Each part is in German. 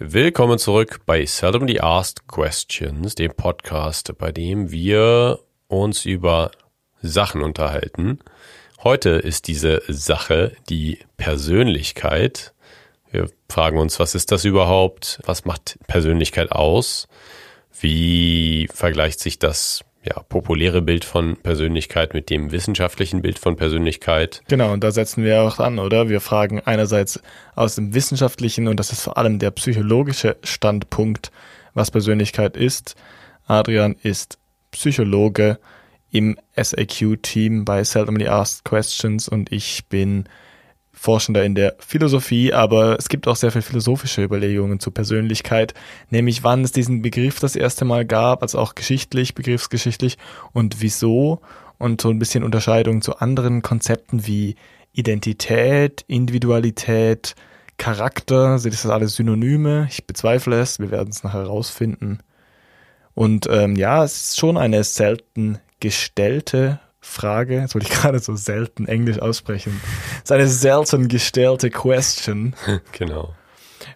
Willkommen zurück bei Seldomly Asked Questions, dem Podcast, bei dem wir uns über Sachen unterhalten. Heute ist diese Sache die Persönlichkeit. Wir fragen uns, was ist das überhaupt? Was macht Persönlichkeit aus? Wie vergleicht sich das ja, populäre Bild von Persönlichkeit mit dem wissenschaftlichen Bild von Persönlichkeit. Genau, und da setzen wir auch an, oder? Wir fragen einerseits aus dem wissenschaftlichen, und das ist vor allem der psychologische Standpunkt, was Persönlichkeit ist. Adrian ist Psychologe im SAQ-Team bei Seldomly Asked Questions und ich bin Forschender in der Philosophie, aber es gibt auch sehr viele philosophische Überlegungen zur Persönlichkeit, nämlich wann es diesen Begriff das erste Mal gab, also auch geschichtlich, begriffsgeschichtlich und wieso und so ein bisschen Unterscheidung zu anderen Konzepten wie Identität, Individualität, Charakter, sind das alles Synonyme? Ich bezweifle es, wir werden es nachher herausfinden. Und ähm, ja, es ist schon eine selten gestellte Frage, jetzt wollte ich gerade so selten Englisch aussprechen, ist eine selten gestellte Question. Genau.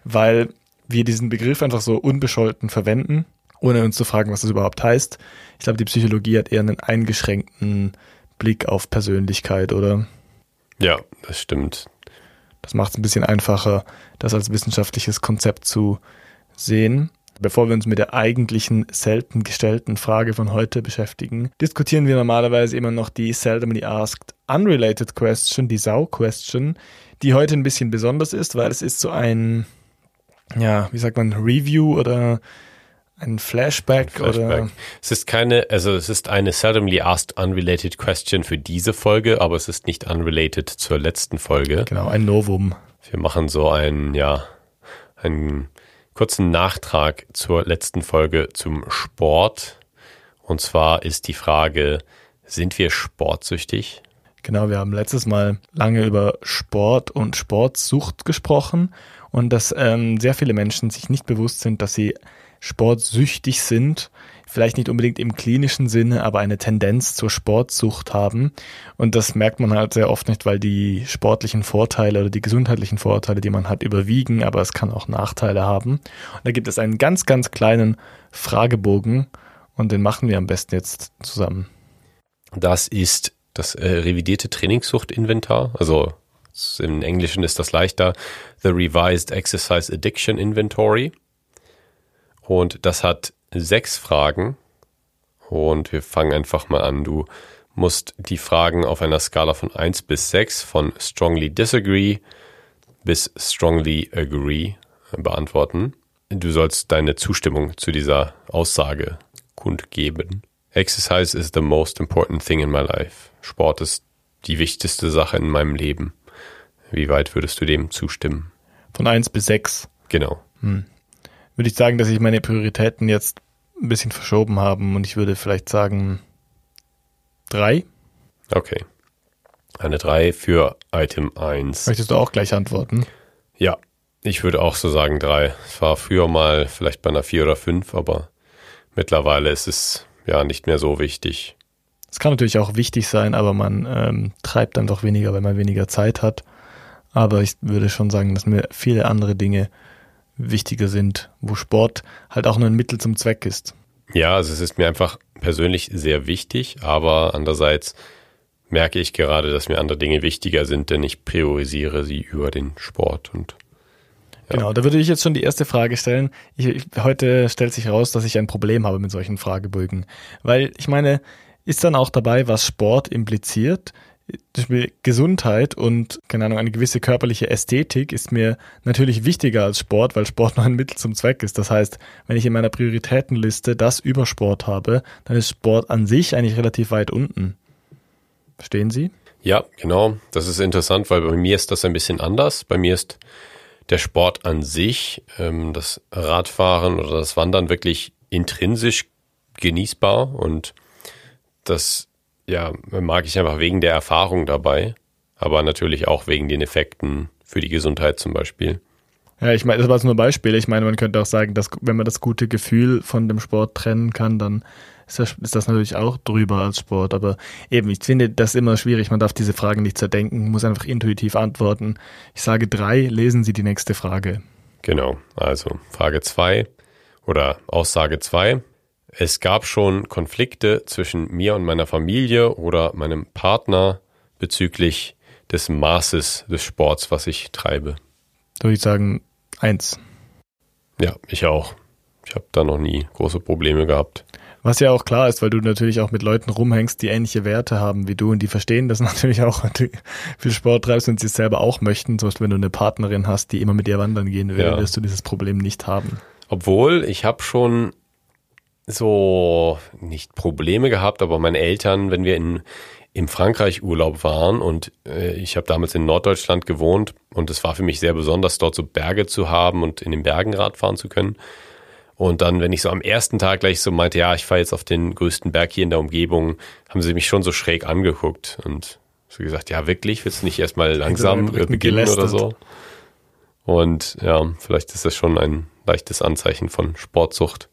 Weil wir diesen Begriff einfach so unbescholten verwenden, ohne uns zu fragen, was das überhaupt heißt. Ich glaube, die Psychologie hat eher einen eingeschränkten Blick auf Persönlichkeit, oder? Ja, das stimmt. Das macht es ein bisschen einfacher, das als wissenschaftliches Konzept zu sehen. Bevor wir uns mit der eigentlichen selten gestellten Frage von heute beschäftigen, diskutieren wir normalerweise immer noch die seldomly asked unrelated question, die Sau-Question, die heute ein bisschen besonders ist, weil es ist so ein, ja, wie sagt man, Review oder ein Flashback, Flashback, oder? Es ist keine, also es ist eine seldomly asked unrelated question für diese Folge, aber es ist nicht unrelated zur letzten Folge. Genau, ein Novum. Wir machen so ein, ja, ein kurzen Nachtrag zur letzten Folge zum Sport. Und zwar ist die Frage, sind wir sportsüchtig? Genau, wir haben letztes Mal lange über Sport und Sportsucht gesprochen und dass ähm, sehr viele Menschen sich nicht bewusst sind, dass sie sportsüchtig sind vielleicht nicht unbedingt im klinischen Sinne, aber eine Tendenz zur Sportsucht haben. Und das merkt man halt sehr oft nicht, weil die sportlichen Vorteile oder die gesundheitlichen Vorteile, die man hat, überwiegen, aber es kann auch Nachteile haben. Und da gibt es einen ganz, ganz kleinen Fragebogen und den machen wir am besten jetzt zusammen. Das ist das äh, revidierte Trainingssucht-Inventar, also im Englischen ist das leichter, The Revised Exercise Addiction Inventory. Und das hat sechs Fragen und wir fangen einfach mal an. Du musst die Fragen auf einer Skala von 1 bis 6 von strongly disagree bis strongly agree beantworten. Du sollst deine Zustimmung zu dieser Aussage kundgeben. Exercise is the most important thing in my life. Sport ist die wichtigste Sache in meinem Leben. Wie weit würdest du dem zustimmen? Von 1 bis 6. Genau. Hm würde ich sagen, dass sich meine Prioritäten jetzt ein bisschen verschoben haben und ich würde vielleicht sagen drei. Okay. Eine drei für Item 1. Möchtest du auch gleich antworten? Ja, ich würde auch so sagen drei. Es war früher mal vielleicht bei einer vier oder fünf, aber mittlerweile ist es ja nicht mehr so wichtig. Es kann natürlich auch wichtig sein, aber man ähm, treibt dann doch weniger, wenn man weniger Zeit hat. Aber ich würde schon sagen, dass mir viele andere Dinge wichtiger sind, wo Sport halt auch nur ein Mittel zum Zweck ist. Ja, also es ist mir einfach persönlich sehr wichtig, aber andererseits merke ich gerade, dass mir andere Dinge wichtiger sind, denn ich priorisiere sie über den Sport und ja. Genau, da würde ich jetzt schon die erste Frage stellen. Ich, ich, heute stellt sich heraus, dass ich ein Problem habe mit solchen Fragebögen. Weil ich meine, ist dann auch dabei, was Sport impliziert? Gesundheit und, keine Ahnung, eine gewisse körperliche Ästhetik ist mir natürlich wichtiger als Sport, weil Sport nur ein Mittel zum Zweck ist. Das heißt, wenn ich in meiner Prioritätenliste das über Sport habe, dann ist Sport an sich eigentlich relativ weit unten. Verstehen Sie? Ja, genau. Das ist interessant, weil bei mir ist das ein bisschen anders. Bei mir ist der Sport an sich, ähm, das Radfahren oder das Wandern wirklich intrinsisch genießbar und das ja, mag ich einfach wegen der Erfahrung dabei, aber natürlich auch wegen den Effekten für die Gesundheit zum Beispiel. Ja, ich meine, das war jetzt nur Beispiel. Ich meine, man könnte auch sagen, dass wenn man das gute Gefühl von dem Sport trennen kann, dann ist das, ist das natürlich auch drüber als Sport. Aber eben, ich finde das immer schwierig. Man darf diese Fragen nicht zerdenken, muss einfach intuitiv antworten. Ich sage drei, lesen Sie die nächste Frage. Genau, also Frage 2 oder Aussage 2. Es gab schon Konflikte zwischen mir und meiner Familie oder meinem Partner bezüglich des Maßes des Sports, was ich treibe. Da würde ich sagen, eins. Ja, ich auch. Ich habe da noch nie große Probleme gehabt. Was ja auch klar ist, weil du natürlich auch mit Leuten rumhängst, die ähnliche Werte haben wie du und die verstehen das natürlich auch, wenn du viel Sport treibst und sie es selber auch möchten. Zum Beispiel, wenn du eine Partnerin hast, die immer mit dir wandern gehen will, ja. wirst du dieses Problem nicht haben. Obwohl, ich habe schon so nicht Probleme gehabt, aber meine Eltern, wenn wir in im Frankreich Urlaub waren und äh, ich habe damals in Norddeutschland gewohnt und es war für mich sehr besonders, dort so Berge zu haben und in den Bergen Rad fahren zu können. Und dann, wenn ich so am ersten Tag gleich so meinte, ja, ich fahre jetzt auf den größten Berg hier in der Umgebung, haben sie mich schon so schräg angeguckt und so gesagt, ja, wirklich, willst du nicht erstmal langsam beginnen oder so? Und ja, vielleicht ist das schon ein leichtes Anzeichen von Sportsucht.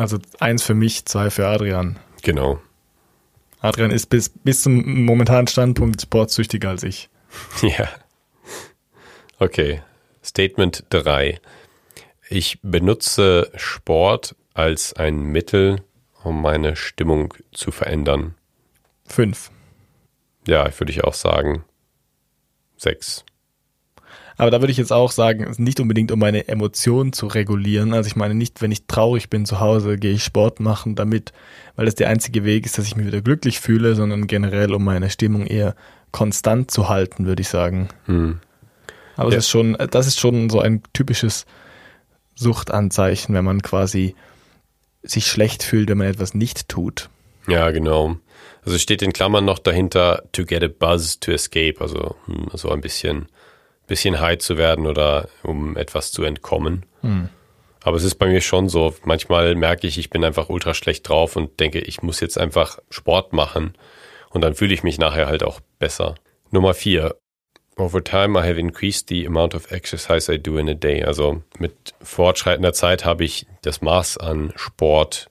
Also eins für mich, zwei für Adrian. Genau. Adrian ist bis, bis zum momentanen Standpunkt sportsüchtiger als ich. Ja. Okay. Statement 3. Ich benutze Sport als ein Mittel, um meine Stimmung zu verändern. Fünf. Ja, würde ich auch sagen. Sechs. Aber da würde ich jetzt auch sagen, nicht unbedingt um meine Emotionen zu regulieren. Also ich meine nicht, wenn ich traurig bin zu Hause, gehe ich Sport machen damit, weil das der einzige Weg ist, dass ich mich wieder glücklich fühle, sondern generell um meine Stimmung eher konstant zu halten, würde ich sagen. Hm. Aber ja. das ist schon, das ist schon so ein typisches Suchtanzeichen, wenn man quasi sich schlecht fühlt, wenn man etwas nicht tut. Ja, genau. Also steht in Klammern noch dahinter to get a buzz to escape, also hm, so ein bisschen, bisschen high zu werden oder um etwas zu entkommen. Hm. Aber es ist bei mir schon so, manchmal merke ich, ich bin einfach ultra schlecht drauf und denke, ich muss jetzt einfach Sport machen und dann fühle ich mich nachher halt auch besser. Nummer vier, Over time I have increased the amount of exercise I do in a day. Also mit fortschreitender Zeit habe ich das Maß an Sport,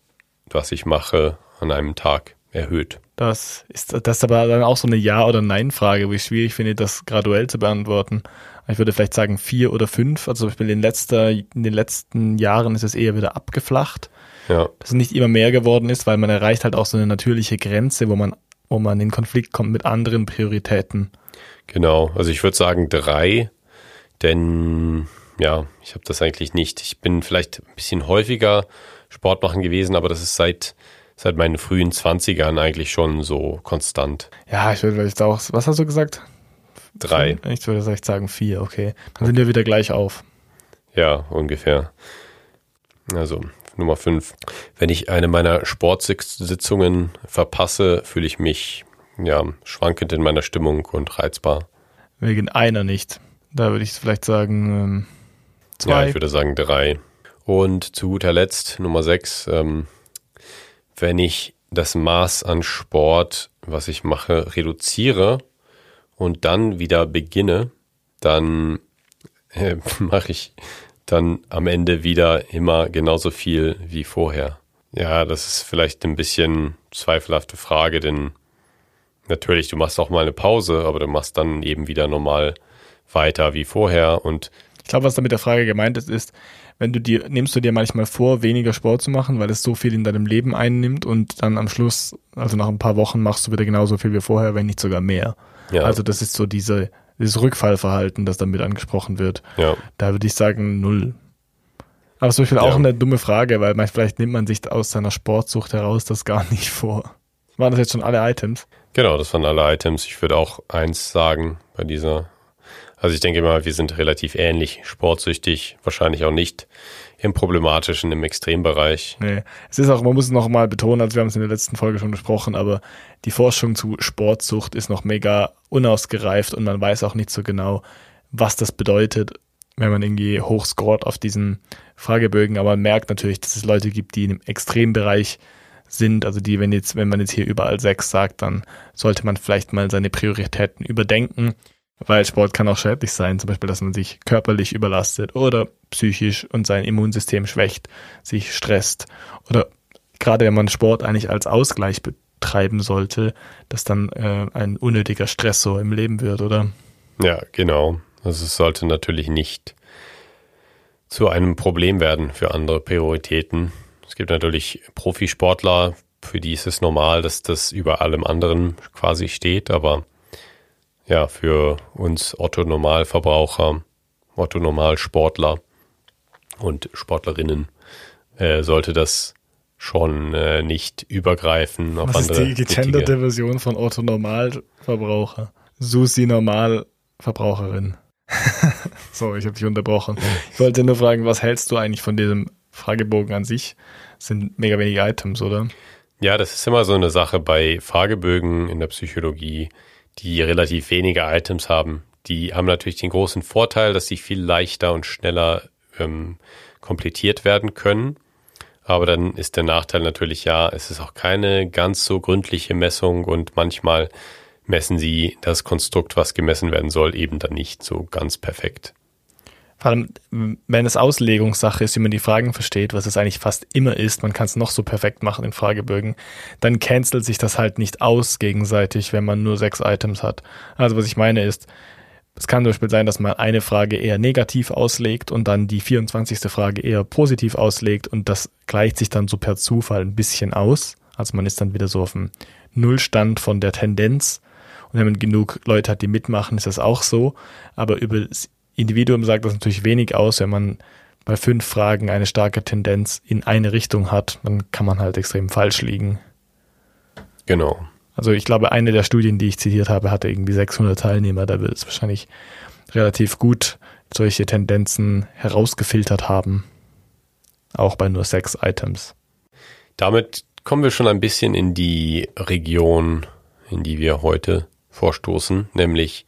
was ich mache, an einem Tag erhöht. Das ist das ist aber dann auch so eine Ja- oder Nein-Frage, wo ich schwierig finde, das graduell zu beantworten. Ich würde vielleicht sagen vier oder fünf. Also zum Beispiel in, letzter, in den letzten Jahren ist es eher wieder abgeflacht. Ja. Dass es nicht immer mehr geworden ist, weil man erreicht halt auch so eine natürliche Grenze, wo man, wo man in Konflikt kommt mit anderen Prioritäten. Genau, also ich würde sagen drei, denn ja, ich habe das eigentlich nicht. Ich bin vielleicht ein bisschen häufiger Sport machen gewesen, aber das ist seit seit meinen frühen Zwanzigern eigentlich schon so konstant. Ja, ich würde vielleicht auch, was hast du gesagt? Drei. Ich würde vielleicht sagen vier, okay. Dann sind wir wieder gleich auf. Ja, ungefähr. Also Nummer fünf. Wenn ich eine meiner Sportsitzungen verpasse, fühle ich mich ja, schwankend in meiner Stimmung und reizbar. Wegen einer nicht. Da würde ich vielleicht sagen ähm, zwei. Ja, ich würde sagen drei. Und zu guter Letzt Nummer sechs. Ähm, wenn ich das Maß an Sport, was ich mache, reduziere und dann wieder beginne, dann äh, mache ich dann am Ende wieder immer genauso viel wie vorher. Ja, das ist vielleicht ein bisschen zweifelhafte Frage, denn natürlich, du machst auch mal eine Pause, aber du machst dann eben wieder normal weiter wie vorher und glaube, was damit der Frage gemeint ist, ist, wenn du dir, nimmst du dir manchmal vor, weniger Sport zu machen, weil es so viel in deinem Leben einnimmt und dann am Schluss, also nach ein paar Wochen machst du wieder genauso viel wie vorher, wenn nicht sogar mehr. Ja. Also das ist so diese, dieses Rückfallverhalten, das damit angesprochen wird. Ja. Da würde ich sagen null. Aber zum Beispiel ja. auch eine dumme Frage, weil man, vielleicht nimmt man sich aus seiner Sportsucht heraus das gar nicht vor. Waren das jetzt schon alle Items? Genau, das waren alle Items. Ich würde auch eins sagen bei dieser. Also ich denke mal, wir sind relativ ähnlich, sportsüchtig, wahrscheinlich auch nicht im problematischen, im Extrembereich. Nee, es ist auch, man muss es noch mal betonen, also wir haben es in der letzten Folge schon besprochen, aber die Forschung zu Sportsucht ist noch mega unausgereift und man weiß auch nicht so genau, was das bedeutet, wenn man irgendwie hochscoret auf diesen Fragebögen, aber man merkt natürlich, dass es Leute gibt, die im Extrembereich sind. Also die, wenn jetzt, wenn man jetzt hier überall sechs sagt, dann sollte man vielleicht mal seine Prioritäten überdenken, weil Sport kann auch schädlich sein, zum Beispiel, dass man sich körperlich überlastet oder psychisch und sein Immunsystem schwächt, sich stresst oder gerade wenn man Sport eigentlich als Ausgleich betreiben sollte, dass dann äh, ein unnötiger Stress so im Leben wird, oder? Ja, genau. Also es sollte natürlich nicht zu einem Problem werden für andere Prioritäten. Es gibt natürlich Profisportler, für die ist es normal, dass das über allem anderen quasi steht, aber ja, für uns Otto Normalverbraucher, Otto Normalsportler und Sportlerinnen äh, sollte das schon äh, nicht übergreifen auf Was andere. Ist die gegenderte Version von Otto Normalverbraucher. Susi Normalverbraucherin. Sorry, ich habe dich unterbrochen. Ich wollte nur fragen, was hältst du eigentlich von diesem Fragebogen an sich? Das sind mega wenige Items, oder? Ja, das ist immer so eine Sache bei Fragebögen in der Psychologie, die relativ wenige Items haben. Die haben natürlich den großen Vorteil, dass sie viel leichter und schneller ähm, komplettiert werden können. Aber dann ist der Nachteil natürlich ja, es ist auch keine ganz so gründliche Messung und manchmal messen sie das Konstrukt, was gemessen werden soll, eben dann nicht so ganz perfekt. Vor allem, wenn es Auslegungssache ist, wie man die Fragen versteht, was es eigentlich fast immer ist, man kann es noch so perfekt machen in Fragebögen, dann cancelt sich das halt nicht aus gegenseitig, wenn man nur sechs Items hat. Also was ich meine ist, es kann zum Beispiel sein, dass man eine Frage eher negativ auslegt und dann die 24. Frage eher positiv auslegt und das gleicht sich dann so per Zufall ein bisschen aus. Also man ist dann wieder so auf dem Nullstand von der Tendenz. Und wenn man genug Leute hat, die mitmachen, ist das auch so. Aber über Individuum sagt das natürlich wenig aus, wenn man bei fünf Fragen eine starke Tendenz in eine Richtung hat, dann kann man halt extrem falsch liegen. Genau. Also ich glaube, eine der Studien, die ich zitiert habe, hatte irgendwie 600 Teilnehmer. Da wird es wahrscheinlich relativ gut solche Tendenzen herausgefiltert haben. Auch bei nur sechs Items. Damit kommen wir schon ein bisschen in die Region, in die wir heute vorstoßen, nämlich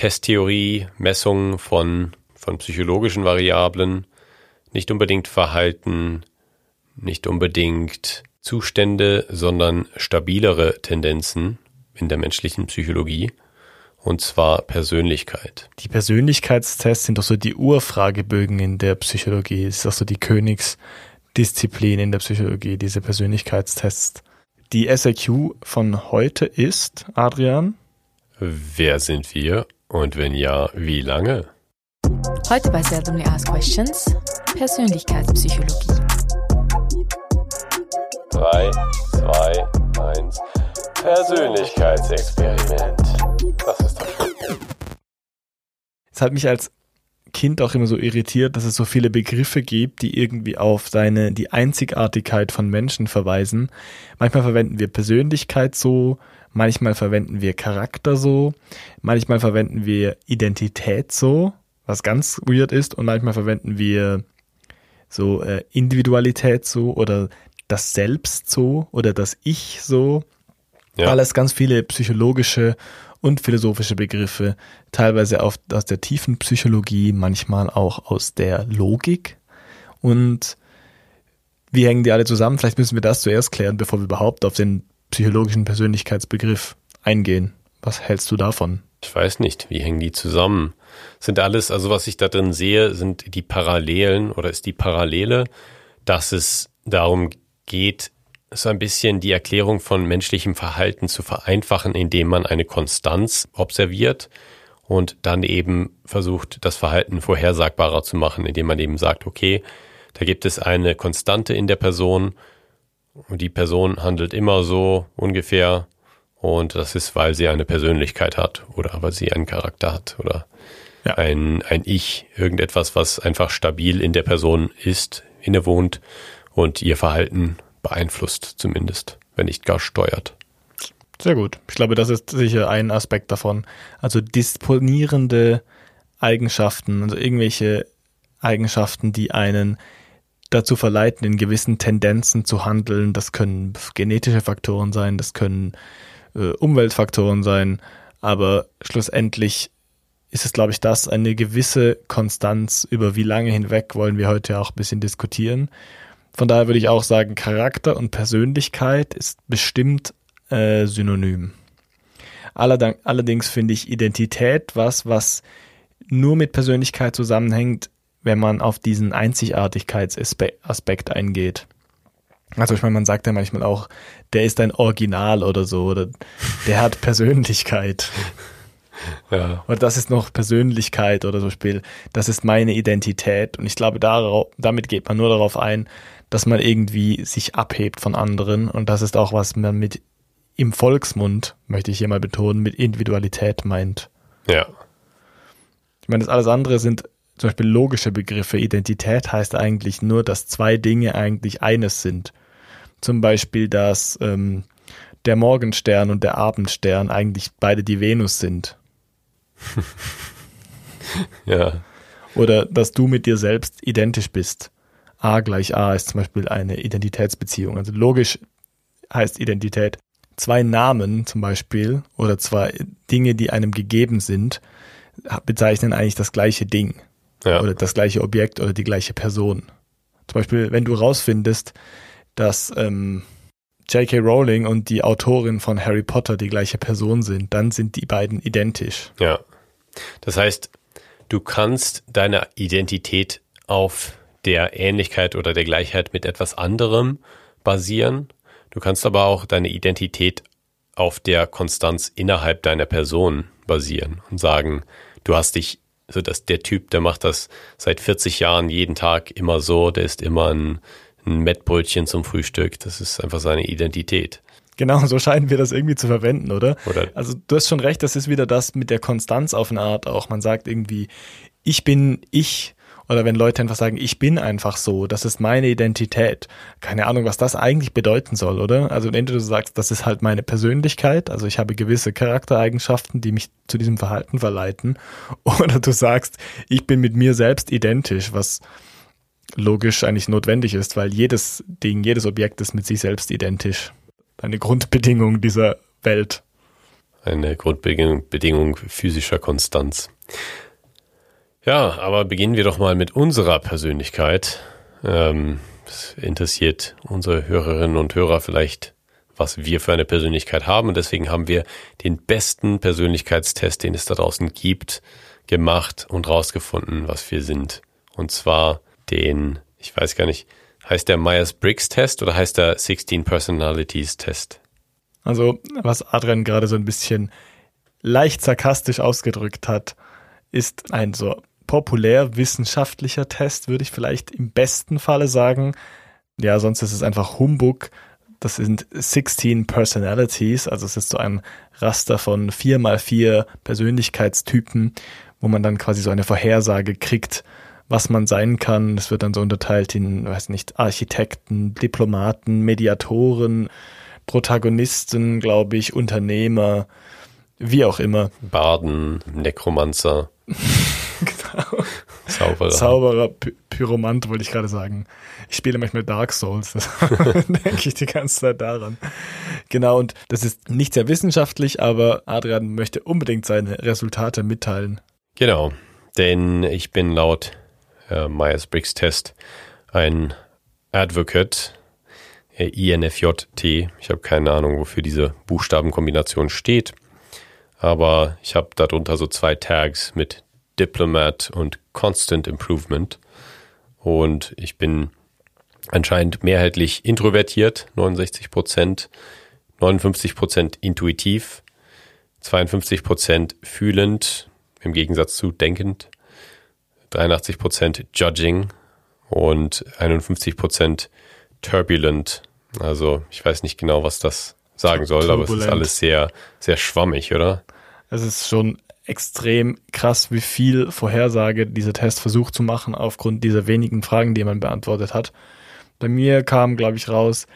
Testtheorie, Messungen von, von psychologischen Variablen, nicht unbedingt Verhalten, nicht unbedingt Zustände, sondern stabilere Tendenzen in der menschlichen Psychologie. Und zwar Persönlichkeit. Die Persönlichkeitstests sind doch so die Urfragebögen in der Psychologie. Das ist doch so die Königsdisziplin in der Psychologie, diese Persönlichkeitstests. Die SAQ von heute ist, Adrian? Wer sind wir? Und wenn ja, wie lange? Heute bei Seldomly Asked Questions Persönlichkeitspsychologie. 3, 2, 1. Persönlichkeitsexperiment. Das ist das Es hat mich als Kind auch immer so irritiert, dass es so viele Begriffe gibt, die irgendwie auf seine, die Einzigartigkeit von Menschen verweisen. Manchmal verwenden wir Persönlichkeit so, manchmal verwenden wir Charakter so, manchmal verwenden wir Identität so, was ganz weird ist, und manchmal verwenden wir so äh, Individualität so oder das Selbst so oder das Ich so. Ja. Alles ganz viele psychologische und philosophische Begriffe, teilweise auf, aus der tiefen Psychologie, manchmal auch aus der Logik. Und wie hängen die alle zusammen? Vielleicht müssen wir das zuerst klären, bevor wir überhaupt auf den psychologischen Persönlichkeitsbegriff eingehen. Was hältst du davon? Ich weiß nicht, wie hängen die zusammen? Sind alles, also was ich da drin sehe, sind die Parallelen oder ist die Parallele, dass es darum geht, so ein bisschen die Erklärung von menschlichem Verhalten zu vereinfachen, indem man eine Konstanz observiert und dann eben versucht, das Verhalten vorhersagbarer zu machen, indem man eben sagt, okay, da gibt es eine Konstante in der Person die Person handelt immer so ungefähr und das ist, weil sie eine Persönlichkeit hat oder weil sie einen Charakter hat oder ja. ein, ein Ich, irgendetwas, was einfach stabil in der Person ist, innewohnt und ihr Verhalten beeinflusst zumindest, wenn nicht gar steuert. Sehr gut. Ich glaube, das ist sicher ein Aspekt davon. Also disponierende Eigenschaften, also irgendwelche Eigenschaften, die einen dazu verleiten, in gewissen Tendenzen zu handeln. Das können genetische Faktoren sein, das können äh, Umweltfaktoren sein, aber schlussendlich ist es, glaube ich, das eine gewisse Konstanz, über wie lange hinweg wollen wir heute auch ein bisschen diskutieren. Von daher würde ich auch sagen, Charakter und Persönlichkeit ist bestimmt äh, synonym. Allerdings finde ich Identität was, was nur mit Persönlichkeit zusammenhängt, wenn man auf diesen Einzigartigkeitsaspekt eingeht. Also ich meine, man sagt ja manchmal auch, der ist ein Original oder so, oder der hat Persönlichkeit. Ja. Oder das ist noch Persönlichkeit oder so Spiel. Das ist meine Identität. Und ich glaube, darauf, damit geht man nur darauf ein, dass man irgendwie sich abhebt von anderen. Und das ist auch, was man mit im Volksmund, möchte ich hier mal betonen, mit Individualität meint. Ja. Ich meine, das alles andere sind zum Beispiel logische Begriffe. Identität heißt eigentlich nur, dass zwei Dinge eigentlich eines sind. Zum Beispiel, dass ähm, der Morgenstern und der Abendstern eigentlich beide die Venus sind. ja. Oder dass du mit dir selbst identisch bist. A gleich A ist zum Beispiel eine Identitätsbeziehung. Also logisch heißt Identität. Zwei Namen zum Beispiel oder zwei Dinge, die einem gegeben sind, bezeichnen eigentlich das gleiche Ding. Ja. Oder das gleiche Objekt oder die gleiche Person. Zum Beispiel, wenn du rausfindest, dass ähm, J.K. Rowling und die Autorin von Harry Potter die gleiche Person sind, dann sind die beiden identisch. Ja. Das heißt, du kannst deine Identität auf der Ähnlichkeit oder der Gleichheit mit etwas anderem basieren. Du kannst aber auch deine Identität auf der Konstanz innerhalb deiner Person basieren und sagen, du hast dich, so dass der Typ, der macht das seit 40 Jahren jeden Tag immer so, der ist immer ein ein Mettbrötchen zum Frühstück. Das ist einfach seine Identität. Genau, so scheinen wir das irgendwie zu verwenden, oder? oder? Also du hast schon recht, das ist wieder das mit der Konstanz auf eine Art auch. Man sagt irgendwie, ich bin ich. Oder wenn Leute einfach sagen, ich bin einfach so, das ist meine Identität. Keine Ahnung, was das eigentlich bedeuten soll, oder? Also entweder du sagst, das ist halt meine Persönlichkeit, also ich habe gewisse Charaktereigenschaften, die mich zu diesem Verhalten verleiten. Oder du sagst, ich bin mit mir selbst identisch, was logisch eigentlich notwendig ist, weil jedes Ding, jedes Objekt ist mit sich selbst identisch. Eine Grundbedingung dieser Welt. Eine Grundbedingung physischer Konstanz. Ja, aber beginnen wir doch mal mit unserer Persönlichkeit. Ähm, es interessiert unsere Hörerinnen und Hörer vielleicht, was wir für eine Persönlichkeit haben. Und deswegen haben wir den besten Persönlichkeitstest, den es da draußen gibt, gemacht und rausgefunden, was wir sind. Und zwar den, ich weiß gar nicht, heißt der Myers-Briggs-Test oder heißt der 16 Personalities-Test? Also, was Adrian gerade so ein bisschen leicht sarkastisch ausgedrückt hat, ist ein so populär wissenschaftlicher Test, würde ich vielleicht im besten Falle sagen. Ja, sonst ist es einfach Humbug. Das sind 16 Personalities, also es ist so ein Raster von vier mal vier Persönlichkeitstypen, wo man dann quasi so eine Vorhersage kriegt, was man sein kann. Es wird dann so unterteilt in, weiß nicht, Architekten, Diplomaten, Mediatoren, Protagonisten, glaube ich, Unternehmer, wie auch immer. Baden, Nekromanzer. genau. Zauberer. Zauberer, Py Pyromant wollte ich gerade sagen. Ich spiele manchmal Dark Souls, das denke ich die ganze Zeit daran. Genau, und das ist nicht sehr wissenschaftlich, aber Adrian möchte unbedingt seine Resultate mitteilen. Genau, denn ich bin laut äh, Myers-Briggs-Test ein Advocate, äh, INFJT. Ich habe keine Ahnung, wofür diese Buchstabenkombination steht, aber ich habe darunter so zwei Tags mit Diplomat und Constant Improvement und ich bin anscheinend mehrheitlich introvertiert, 69 Prozent, 59 Prozent intuitiv, 52 Prozent fühlend, im Gegensatz zu denkend 83% Judging und 51% Turbulent. Also ich weiß nicht genau, was das sagen soll, Turbulent. aber es ist alles sehr, sehr schwammig, oder? Es ist schon extrem krass, wie viel Vorhersage dieser Test versucht zu machen aufgrund dieser wenigen Fragen, die man beantwortet hat. Bei mir kam, glaube ich, raus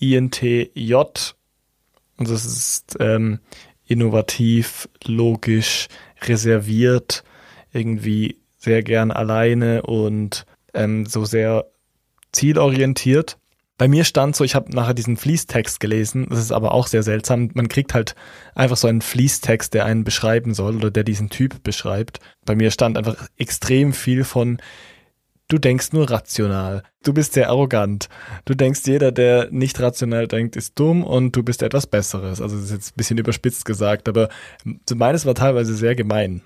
INTJ und das ist ähm, innovativ, logisch, reserviert, irgendwie sehr gern alleine und ähm, so sehr zielorientiert. Bei mir stand so, ich habe nachher diesen Fließtext gelesen, das ist aber auch sehr seltsam. Man kriegt halt einfach so einen Fließtext, der einen beschreiben soll oder der diesen Typ beschreibt. Bei mir stand einfach extrem viel von, du denkst nur rational, du bist sehr arrogant, du denkst, jeder, der nicht rational denkt, ist dumm und du bist etwas Besseres. Also das ist jetzt ein bisschen überspitzt gesagt, aber meines war teilweise sehr gemein.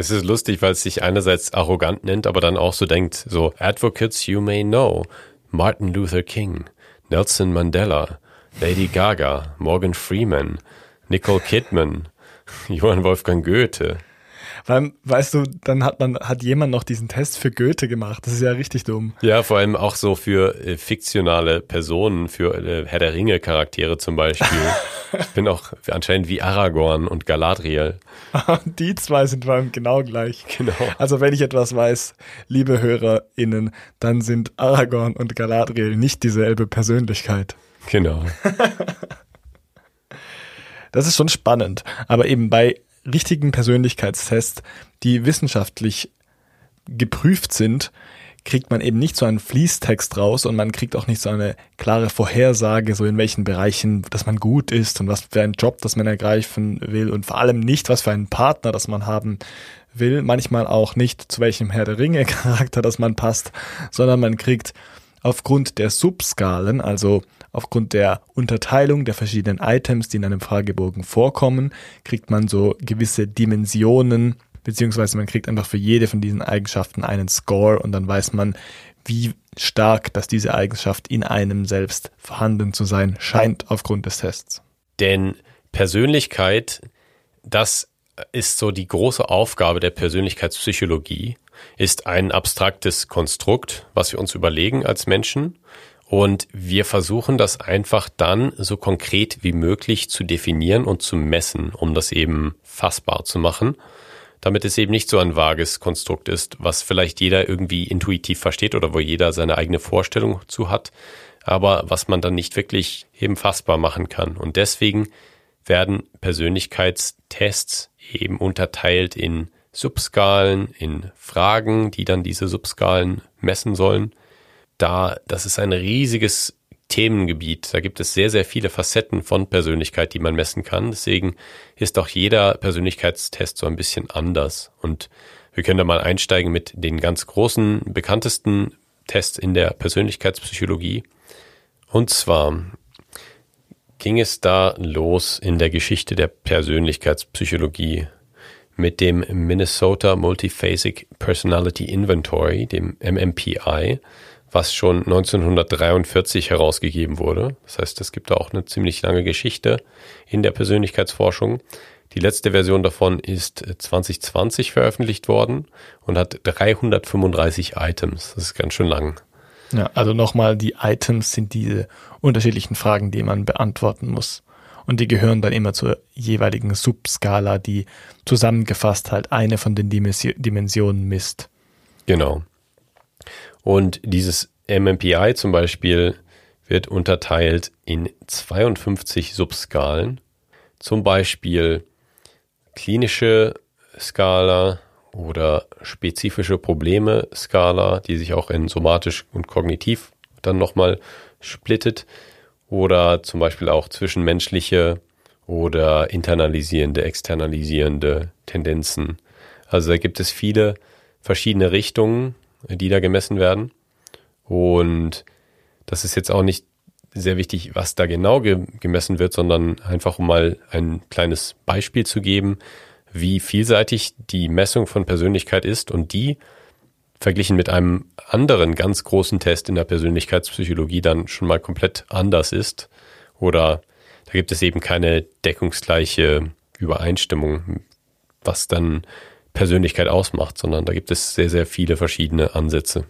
Es ist lustig, weil es sich einerseits arrogant nennt, aber dann auch so denkt, so Advocates you may know, Martin Luther King, Nelson Mandela, Lady Gaga, Morgan Freeman, Nicole Kidman, Johann Wolfgang Goethe. Weil, weißt du, dann hat man, hat jemand noch diesen Test für Goethe gemacht. Das ist ja richtig dumm. Ja, vor allem auch so für äh, fiktionale Personen, für äh, Herr der Ringe Charaktere zum Beispiel. ich bin auch anscheinend wie Aragorn und Galadriel. Die zwei sind allem genau gleich. Genau. Also wenn ich etwas weiß, liebe HörerInnen, dann sind Aragorn und Galadriel nicht dieselbe Persönlichkeit. Genau. Das ist schon spannend. Aber eben bei richtigen Persönlichkeitstests, die wissenschaftlich geprüft sind, kriegt man eben nicht so einen Fließtext raus und man kriegt auch nicht so eine klare Vorhersage, so in welchen Bereichen, dass man gut ist und was für einen Job, das man ergreifen will und vor allem nicht, was für einen Partner, das man haben will. Manchmal auch nicht, zu welchem Herr der Ringe Charakter, das man passt, sondern man kriegt aufgrund der Subskalen, also aufgrund der Unterteilung der verschiedenen Items, die in einem Fragebogen vorkommen, kriegt man so gewisse Dimensionen, beziehungsweise man kriegt einfach für jede von diesen Eigenschaften einen Score und dann weiß man, wie stark, dass diese Eigenschaft in einem selbst vorhanden zu sein scheint aufgrund des Tests. Denn Persönlichkeit, das ist so die große Aufgabe der Persönlichkeitspsychologie, ist ein abstraktes Konstrukt, was wir uns überlegen als Menschen und wir versuchen das einfach dann so konkret wie möglich zu definieren und zu messen, um das eben fassbar zu machen, damit es eben nicht so ein vages Konstrukt ist, was vielleicht jeder irgendwie intuitiv versteht oder wo jeder seine eigene Vorstellung zu hat, aber was man dann nicht wirklich eben fassbar machen kann. Und deswegen werden Persönlichkeitstests eben unterteilt in Subskalen, in Fragen, die dann diese Subskalen messen sollen da, das ist ein riesiges Themengebiet. Da gibt es sehr, sehr viele Facetten von Persönlichkeit, die man messen kann. Deswegen ist auch jeder Persönlichkeitstest so ein bisschen anders. Und wir können da mal einsteigen mit den ganz großen, bekanntesten Tests in der Persönlichkeitspsychologie. Und zwar ging es da los in der Geschichte der Persönlichkeitspsychologie mit dem Minnesota Multiphasic Personality Inventory, dem MMPI was schon 1943 herausgegeben wurde. Das heißt, es gibt da auch eine ziemlich lange Geschichte in der Persönlichkeitsforschung. Die letzte Version davon ist 2020 veröffentlicht worden und hat 335 Items. Das ist ganz schön lang. Ja, also nochmal, die Items sind diese unterschiedlichen Fragen, die man beantworten muss. Und die gehören dann immer zur jeweiligen Subskala, die zusammengefasst halt eine von den Dimensionen misst. Genau. Und dieses MMPI zum Beispiel wird unterteilt in 52 Subskalen. Zum Beispiel klinische Skala oder spezifische Probleme Skala, die sich auch in somatisch und kognitiv dann nochmal splittet. Oder zum Beispiel auch zwischenmenschliche oder internalisierende, externalisierende Tendenzen. Also da gibt es viele verschiedene Richtungen, die da gemessen werden. Und das ist jetzt auch nicht sehr wichtig, was da genau ge gemessen wird, sondern einfach um mal ein kleines Beispiel zu geben, wie vielseitig die Messung von Persönlichkeit ist und die verglichen mit einem anderen ganz großen Test in der Persönlichkeitspsychologie dann schon mal komplett anders ist. Oder da gibt es eben keine deckungsgleiche Übereinstimmung, was dann Persönlichkeit ausmacht, sondern da gibt es sehr, sehr viele verschiedene Ansätze.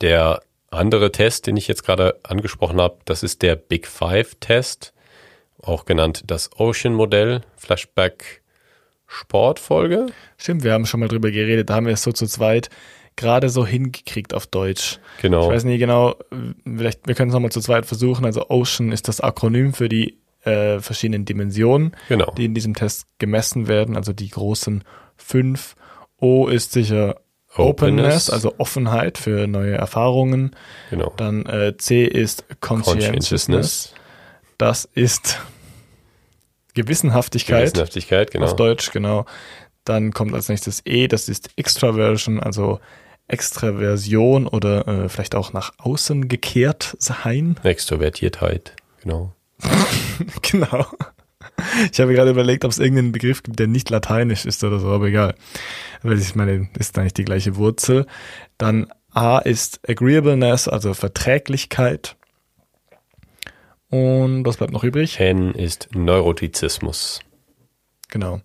Der andere Test, den ich jetzt gerade angesprochen habe, das ist der Big Five Test, auch genannt das Ocean Modell, Flashback Sportfolge. Stimmt, wir haben schon mal drüber geredet, da haben wir es so zu zweit gerade so hingekriegt auf Deutsch. Genau. Ich weiß nicht genau, vielleicht, wir können es nochmal zu zweit versuchen. Also Ocean ist das Akronym für die äh, verschiedenen Dimensionen, genau. die in diesem Test gemessen werden, also die großen fünf. O ist sicher Openness, Openness also Offenheit für neue Erfahrungen. Genau. Dann äh, C ist Conscientiousness. Das ist Gewissenhaftigkeit. Gewissenhaftigkeit, genau. Auf Deutsch, genau. Dann kommt als nächstes E, das ist Extraversion, also Extraversion oder äh, vielleicht auch nach außen gekehrt sein. Extrovertiertheit, genau. genau. Ich habe gerade überlegt, ob es irgendeinen Begriff gibt, der nicht lateinisch ist oder so, aber egal. Weil ich meine, ist eigentlich die gleiche Wurzel. Dann A ist Agreeableness, also Verträglichkeit. Und was bleibt noch übrig? N ist Neurotizismus. Genau.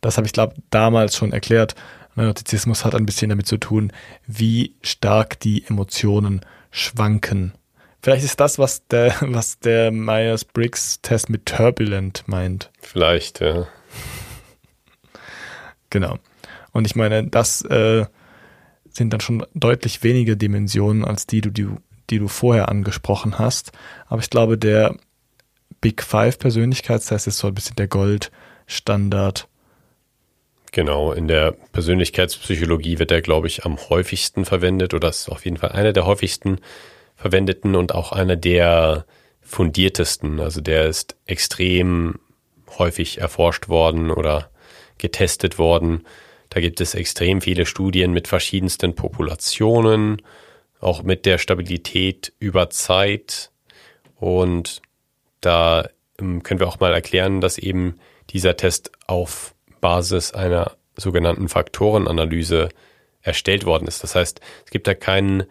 Das habe ich, glaube damals schon erklärt. Neurotizismus hat ein bisschen damit zu tun, wie stark die Emotionen schwanken. Vielleicht ist das, was der, was der Myers-Briggs-Test mit Turbulent meint. Vielleicht, ja. Genau. Und ich meine, das äh, sind dann schon deutlich weniger Dimensionen als die, die, die du vorher angesprochen hast. Aber ich glaube, der Big Five Persönlichkeitstest ist so ein bisschen der Goldstandard. Genau, in der Persönlichkeitspsychologie wird er, glaube ich, am häufigsten verwendet oder ist auf jeden Fall einer der häufigsten verwendeten und auch einer der fundiertesten. Also der ist extrem häufig erforscht worden oder getestet worden. Da gibt es extrem viele Studien mit verschiedensten Populationen, auch mit der Stabilität über Zeit. Und da ähm, können wir auch mal erklären, dass eben dieser Test auf Basis einer sogenannten Faktorenanalyse erstellt worden ist. Das heißt, es gibt da kein,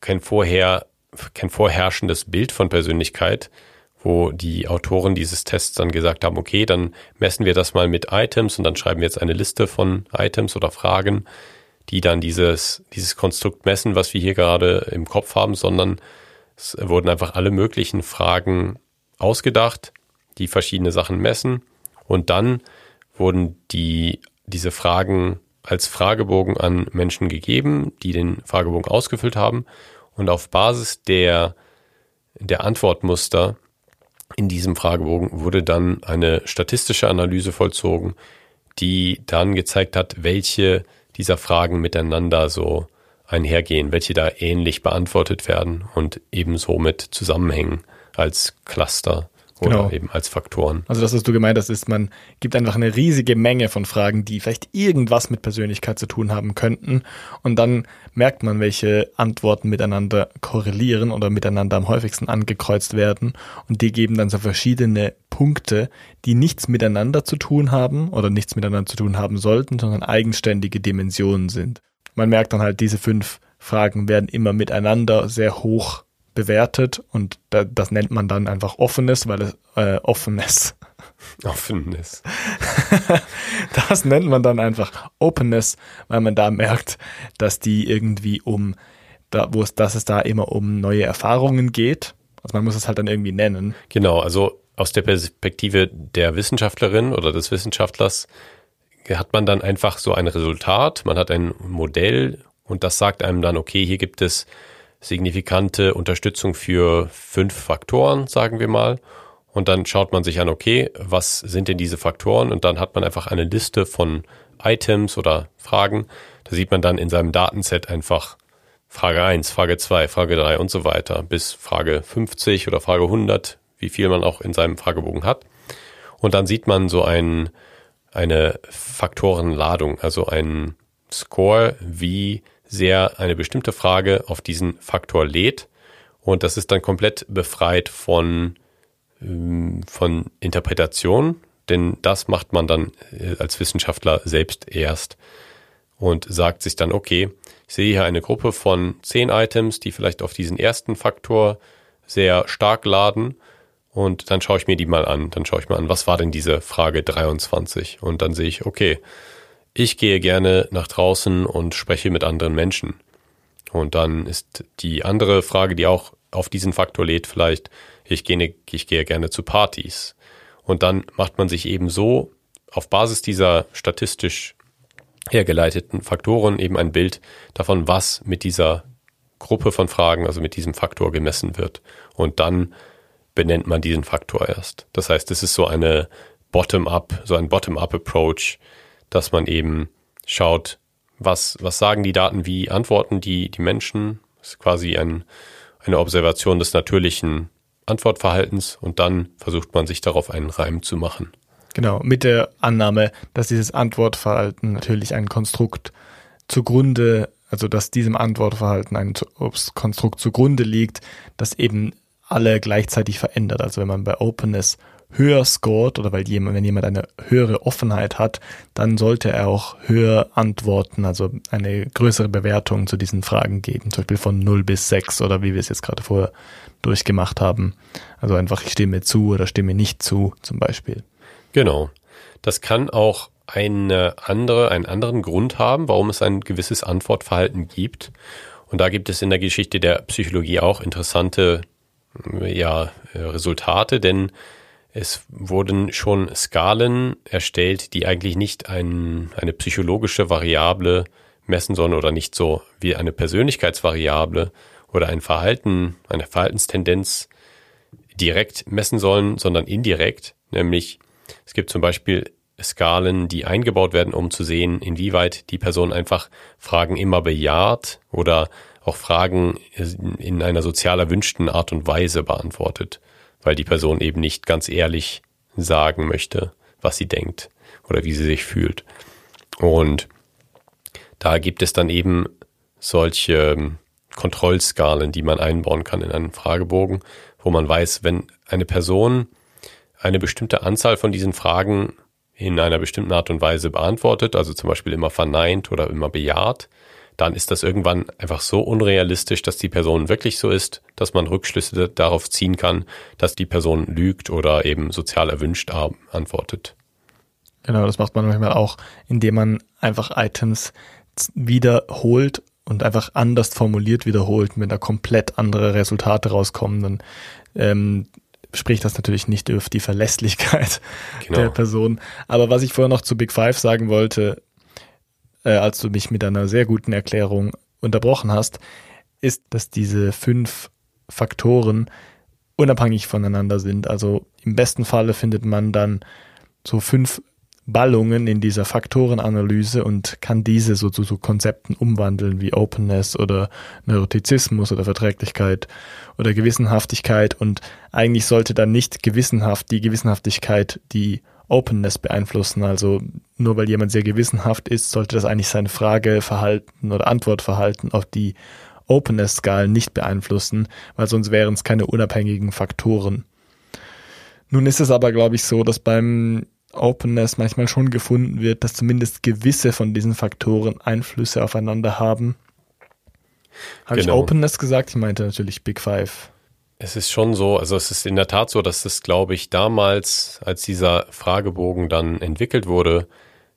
kein vorher, kein vorherrschendes Bild von Persönlichkeit, wo die Autoren dieses Tests dann gesagt haben, okay, dann messen wir das mal mit Items und dann schreiben wir jetzt eine Liste von Items oder Fragen, die dann dieses, dieses Konstrukt messen, was wir hier gerade im Kopf haben, sondern es wurden einfach alle möglichen Fragen ausgedacht, die verschiedene Sachen messen und dann wurden die, diese Fragen als Fragebogen an Menschen gegeben, die den Fragebogen ausgefüllt haben. Und auf Basis der, der Antwortmuster in diesem Fragebogen wurde dann eine statistische Analyse vollzogen, die dann gezeigt hat, welche dieser Fragen miteinander so einhergehen, welche da ähnlich beantwortet werden und ebenso mit zusammenhängen als Cluster oder genau. eben als Faktoren. Also das, was du gemeint hast, ist, man gibt einfach eine riesige Menge von Fragen, die vielleicht irgendwas mit Persönlichkeit zu tun haben könnten. Und dann merkt man, welche Antworten miteinander korrelieren oder miteinander am häufigsten angekreuzt werden. Und die geben dann so verschiedene Punkte, die nichts miteinander zu tun haben oder nichts miteinander zu tun haben sollten, sondern eigenständige Dimensionen sind. Man merkt dann halt, diese fünf Fragen werden immer miteinander sehr hoch bewertet und da, das nennt man dann einfach offenes, weil es äh, offenes. Offenes. das nennt man dann einfach Openness, weil man da merkt, dass die irgendwie um, da, wo es, dass es da immer um neue Erfahrungen geht. Also man muss es halt dann irgendwie nennen. Genau, also aus der Perspektive der Wissenschaftlerin oder des Wissenschaftlers hat man dann einfach so ein Resultat, man hat ein Modell und das sagt einem dann, okay, hier gibt es signifikante Unterstützung für fünf Faktoren, sagen wir mal. Und dann schaut man sich an, okay, was sind denn diese Faktoren? Und dann hat man einfach eine Liste von Items oder Fragen. Da sieht man dann in seinem Datenset einfach Frage 1, Frage 2, Frage 3 und so weiter bis Frage 50 oder Frage 100, wie viel man auch in seinem Fragebogen hat. Und dann sieht man so ein, eine Faktorenladung, also ein Score, wie sehr eine bestimmte Frage auf diesen Faktor lädt. Und das ist dann komplett befreit von, ähm, von Interpretation, denn das macht man dann äh, als Wissenschaftler selbst erst und sagt sich dann, okay, ich sehe hier eine Gruppe von zehn Items, die vielleicht auf diesen ersten Faktor sehr stark laden. Und dann schaue ich mir die mal an. Dann schaue ich mal an, was war denn diese Frage 23? Und dann sehe ich, okay, ich gehe gerne nach draußen und spreche mit anderen Menschen. Und dann ist die andere Frage, die auch auf diesen Faktor lädt, vielleicht, ich gehe, ich gehe gerne zu Partys. Und dann macht man sich eben so auf Basis dieser statistisch hergeleiteten Faktoren eben ein Bild davon, was mit dieser Gruppe von Fragen, also mit diesem Faktor gemessen wird. Und dann benennt man diesen Faktor erst. Das heißt, es ist so eine Bottom-up, so ein Bottom-up-Approach, dass man eben schaut, was, was sagen die Daten, wie antworten die, die Menschen. Das ist quasi ein, eine Observation des natürlichen Antwortverhaltens und dann versucht man sich darauf einen Reim zu machen. Genau, mit der Annahme, dass dieses Antwortverhalten natürlich ein Konstrukt zugrunde, also dass diesem Antwortverhalten ein Konstrukt zugrunde liegt, das eben alle gleichzeitig verändert. Also wenn man bei Openness höher scored oder weil jemand, wenn jemand eine höhere Offenheit hat, dann sollte er auch höher antworten, also eine größere Bewertung zu diesen Fragen geben, zum Beispiel von 0 bis 6 oder wie wir es jetzt gerade vorher durchgemacht haben. Also einfach ich stimme zu oder stimme nicht zu zum Beispiel. Genau. Das kann auch eine andere, einen anderen Grund haben, warum es ein gewisses Antwortverhalten gibt. Und da gibt es in der Geschichte der Psychologie auch interessante ja, Resultate, denn es wurden schon Skalen erstellt, die eigentlich nicht ein, eine psychologische Variable messen sollen oder nicht so wie eine Persönlichkeitsvariable oder ein Verhalten, eine Verhaltenstendenz direkt messen sollen, sondern indirekt. Nämlich es gibt zum Beispiel Skalen, die eingebaut werden, um zu sehen, inwieweit die Person einfach Fragen immer bejaht oder auch Fragen in einer sozial erwünschten Art und Weise beantwortet, weil die Person eben nicht ganz ehrlich sagen möchte, was sie denkt oder wie sie sich fühlt. Und da gibt es dann eben solche ähm, Kontrollskalen, die man einbauen kann in einen Fragebogen, wo man weiß, wenn eine Person eine bestimmte Anzahl von diesen Fragen in einer bestimmten Art und Weise beantwortet, also zum Beispiel immer verneint oder immer bejaht, dann ist das irgendwann einfach so unrealistisch, dass die Person wirklich so ist, dass man Rückschlüsse darauf ziehen kann, dass die Person lügt oder eben sozial erwünscht antwortet. Genau, das macht man manchmal auch, indem man einfach Items wiederholt und einfach anders formuliert wiederholt, wenn da komplett andere Resultate rauskommen, dann ähm, spricht das natürlich nicht auf die Verlässlichkeit genau. der Person. Aber was ich vorher noch zu Big Five sagen wollte, äh, als du mich mit einer sehr guten Erklärung unterbrochen hast, ist, dass diese fünf Faktoren unabhängig voneinander sind. Also im besten Falle findet man dann so fünf Ballungen in dieser Faktorenanalyse und kann diese so zu so Konzepten umwandeln wie Openness oder Neurotizismus oder Verträglichkeit oder Gewissenhaftigkeit und eigentlich sollte dann nicht gewissenhaft die Gewissenhaftigkeit die Openness beeinflussen. Also nur weil jemand sehr gewissenhaft ist, sollte das eigentlich sein Frageverhalten oder Antwortverhalten auf die Openness-Skalen nicht beeinflussen, weil sonst wären es keine unabhängigen Faktoren. Nun ist es aber, glaube ich, so, dass beim Openness manchmal schon gefunden wird, dass zumindest gewisse von diesen Faktoren Einflüsse aufeinander haben. Habe genau. ich Openness gesagt? Ich meinte natürlich Big Five. Es ist schon so, also es ist in der Tat so, dass es, glaube ich, damals, als dieser Fragebogen dann entwickelt wurde,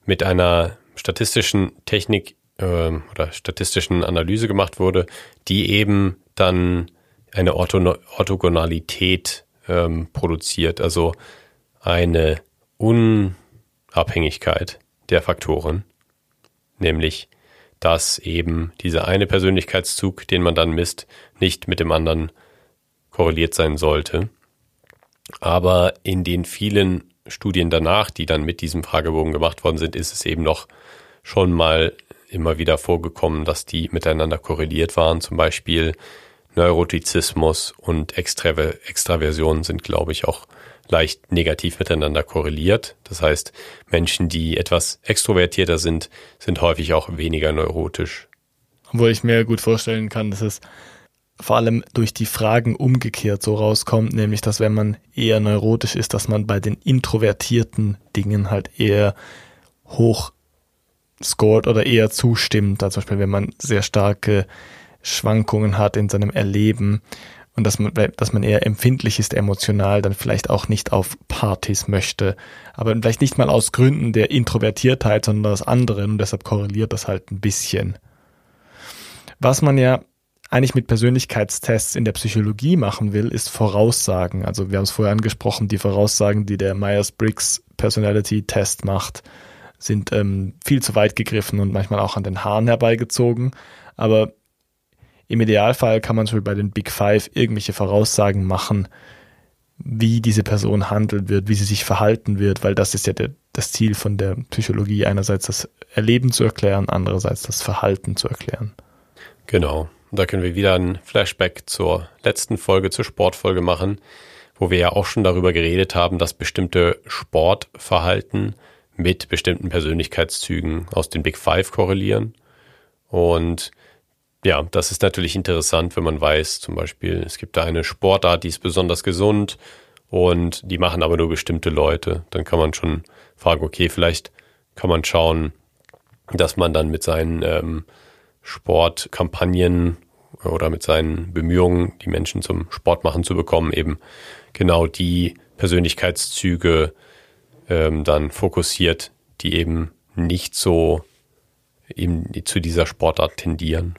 mit einer statistischen Technik äh, oder statistischen Analyse gemacht wurde, die eben dann eine Orthogonalität ähm, produziert, also eine Unabhängigkeit der Faktoren, nämlich dass eben dieser eine Persönlichkeitszug, den man dann misst, nicht mit dem anderen korreliert sein sollte. Aber in den vielen Studien danach, die dann mit diesem Fragebogen gemacht worden sind, ist es eben noch schon mal immer wieder vorgekommen, dass die miteinander korreliert waren. Zum Beispiel Neurotizismus und Extraver Extraversion sind, glaube ich, auch leicht negativ miteinander korreliert. Das heißt, Menschen, die etwas extrovertierter sind, sind häufig auch weniger neurotisch. Obwohl ich mir gut vorstellen kann, dass es vor allem durch die Fragen umgekehrt so rauskommt, nämlich dass wenn man eher neurotisch ist, dass man bei den introvertierten Dingen halt eher hoch scored oder eher zustimmt. Also zum Beispiel, wenn man sehr starke Schwankungen hat in seinem Erleben und dass man, dass man eher empfindlich ist emotional, dann vielleicht auch nicht auf Partys möchte. Aber vielleicht nicht mal aus Gründen der Introvertiertheit, sondern aus anderen und deshalb korreliert das halt ein bisschen. Was man ja eigentlich mit Persönlichkeitstests in der Psychologie machen will, ist Voraussagen. Also wir haben es vorher angesprochen, die Voraussagen, die der Myers-Briggs Personality Test macht, sind ähm, viel zu weit gegriffen und manchmal auch an den Haaren herbeigezogen. Aber im Idealfall kann man zum Beispiel bei den Big Five irgendwelche Voraussagen machen, wie diese Person handeln wird, wie sie sich verhalten wird, weil das ist ja der, das Ziel von der Psychologie, einerseits das Erleben zu erklären, andererseits das Verhalten zu erklären. Genau. Und da können wir wieder ein Flashback zur letzten Folge, zur Sportfolge machen, wo wir ja auch schon darüber geredet haben, dass bestimmte Sportverhalten mit bestimmten Persönlichkeitszügen aus den Big Five korrelieren. Und ja, das ist natürlich interessant, wenn man weiß, zum Beispiel, es gibt da eine Sportart, die ist besonders gesund und die machen aber nur bestimmte Leute. Dann kann man schon fragen, okay, vielleicht kann man schauen, dass man dann mit seinen ähm, Sportkampagnen oder mit seinen Bemühungen, die Menschen zum Sport machen zu bekommen, eben genau die Persönlichkeitszüge ähm, dann fokussiert, die eben nicht so eben zu dieser Sportart tendieren.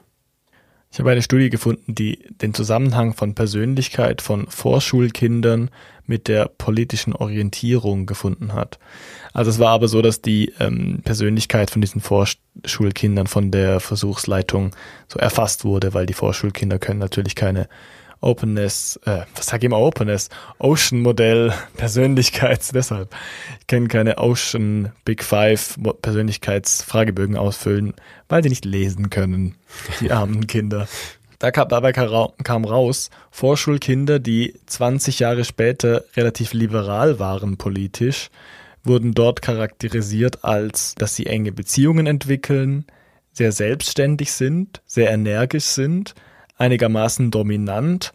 Ich habe eine Studie gefunden, die den Zusammenhang von Persönlichkeit von Vorschulkindern mit der politischen Orientierung gefunden hat. Also es war aber so, dass die ähm, Persönlichkeit von diesen Vorschulkindern von der Versuchsleitung so erfasst wurde, weil die Vorschulkinder können natürlich keine Openness, äh, was sag ich immer Openness? Ocean Modell Persönlichkeits, deshalb. Ich kenne keine Ocean Big Five Persönlichkeitsfragebögen ausfüllen, weil die nicht lesen können, die armen Kinder. Da kam, dabei kam raus, Vorschulkinder, die 20 Jahre später relativ liberal waren politisch, wurden dort charakterisiert als, dass sie enge Beziehungen entwickeln, sehr selbstständig sind, sehr energisch sind, einigermaßen dominant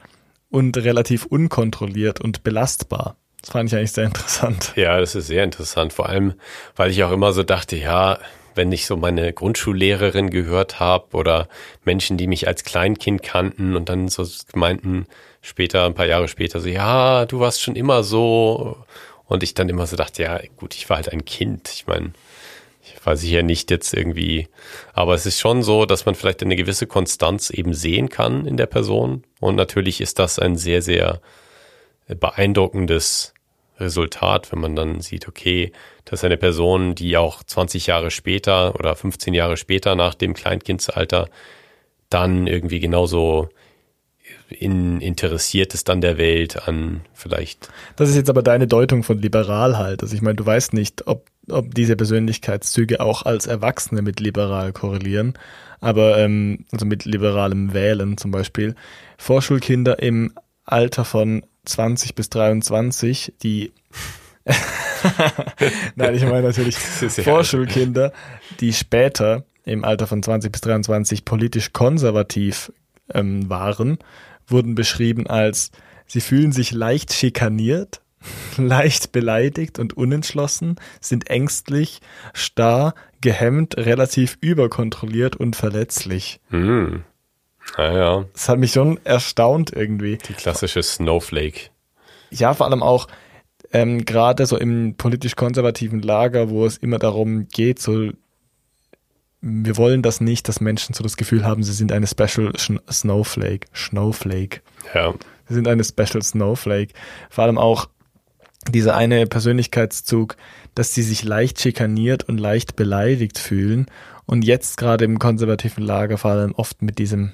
und relativ unkontrolliert und belastbar. Das fand ich eigentlich sehr interessant. Ja, das ist sehr interessant. Vor allem, weil ich auch immer so dachte, ja, wenn ich so meine Grundschullehrerin gehört habe oder Menschen, die mich als Kleinkind kannten und dann so meinten später, ein paar Jahre später, so, ja, du warst schon immer so. Und ich dann immer so dachte, ja, gut, ich war halt ein Kind. Ich meine, weiß ich ja nicht jetzt irgendwie, aber es ist schon so, dass man vielleicht eine gewisse Konstanz eben sehen kann in der Person. Und natürlich ist das ein sehr, sehr beeindruckendes Resultat, wenn man dann sieht, okay, das ist eine Person, die auch 20 Jahre später oder 15 Jahre später nach dem Kleinkindsalter dann irgendwie genauso in, interessiert ist an der Welt, an vielleicht. Das ist jetzt aber deine Deutung von liberal halt. Also ich meine, du weißt nicht, ob ob diese Persönlichkeitszüge auch als Erwachsene mit liberal korrelieren, aber ähm, also mit liberalem Wählen zum Beispiel. Vorschulkinder im Alter von 20 bis 23, die Nein, ich meine natürlich Vorschulkinder, die später im Alter von 20 bis 23 politisch konservativ ähm, waren, wurden beschrieben als sie fühlen sich leicht schikaniert, leicht beleidigt und unentschlossen, sind ängstlich, starr, gehemmt, relativ überkontrolliert und verletzlich. Hm. Naja. Das hat mich schon erstaunt irgendwie. Die klassische Snowflake. Ja, vor allem auch ähm, gerade so im politisch konservativen Lager, wo es immer darum geht, so wir wollen das nicht, dass Menschen so das Gefühl haben, sie sind eine Special Snowflake. Snowflake. Ja. Sie sind eine Special Snowflake. Vor allem auch dieser eine Persönlichkeitszug, dass sie sich leicht schikaniert und leicht beleidigt fühlen und jetzt gerade im konservativen Lager vor allem oft mit diesem,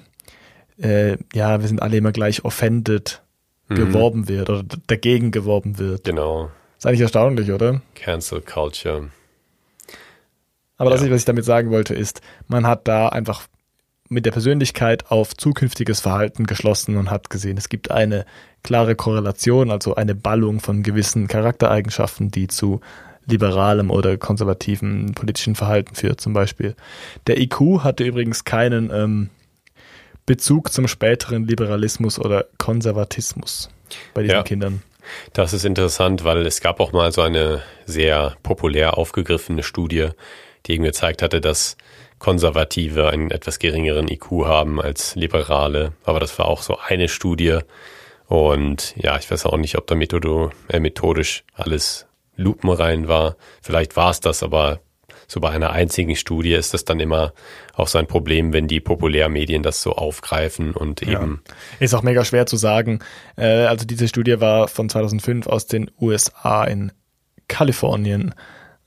äh, ja, wir sind alle immer gleich offended mhm. geworben wird oder dagegen geworben wird. Genau. Ist eigentlich erstaunlich, oder? Cancel Culture. Aber ja. das, was ich damit sagen wollte, ist, man hat da einfach mit der Persönlichkeit auf zukünftiges Verhalten geschlossen und hat gesehen, es gibt eine klare Korrelation, also eine Ballung von gewissen Charaktereigenschaften, die zu liberalem oder konservativen politischen Verhalten führt, zum Beispiel. Der IQ hatte übrigens keinen ähm, Bezug zum späteren Liberalismus oder Konservatismus bei diesen ja. Kindern. Das ist interessant, weil es gab auch mal so eine sehr populär aufgegriffene Studie, die irgendwie gezeigt hatte, dass Konservative einen etwas geringeren IQ haben als Liberale. Aber das war auch so eine Studie. Und ja, ich weiß auch nicht, ob da methodo, äh, methodisch alles lupenrein war. Vielleicht war es das, aber so bei einer einzigen Studie ist das dann immer auch so ein Problem, wenn die Populärmedien das so aufgreifen und eben. Ja. Ist auch mega schwer zu sagen. Äh, also diese Studie war von 2005 aus den USA in Kalifornien.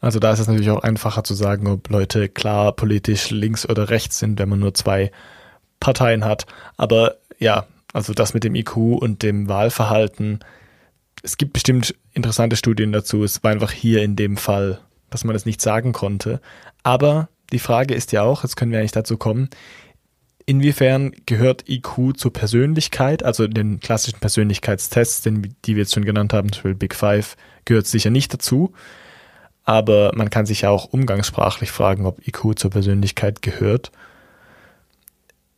Also da ist es natürlich auch einfacher zu sagen, ob Leute klar politisch links oder rechts sind, wenn man nur zwei Parteien hat. Aber ja, also das mit dem IQ und dem Wahlverhalten, es gibt bestimmt interessante Studien dazu. Es war einfach hier in dem Fall, dass man es nicht sagen konnte. Aber die Frage ist ja auch, jetzt können wir eigentlich dazu kommen, inwiefern gehört IQ zur Persönlichkeit, also den klassischen Persönlichkeitstests, den, die wir jetzt schon genannt haben, zum Beispiel Big Five, gehört sicher nicht dazu. Aber man kann sich ja auch umgangssprachlich fragen, ob IQ zur Persönlichkeit gehört.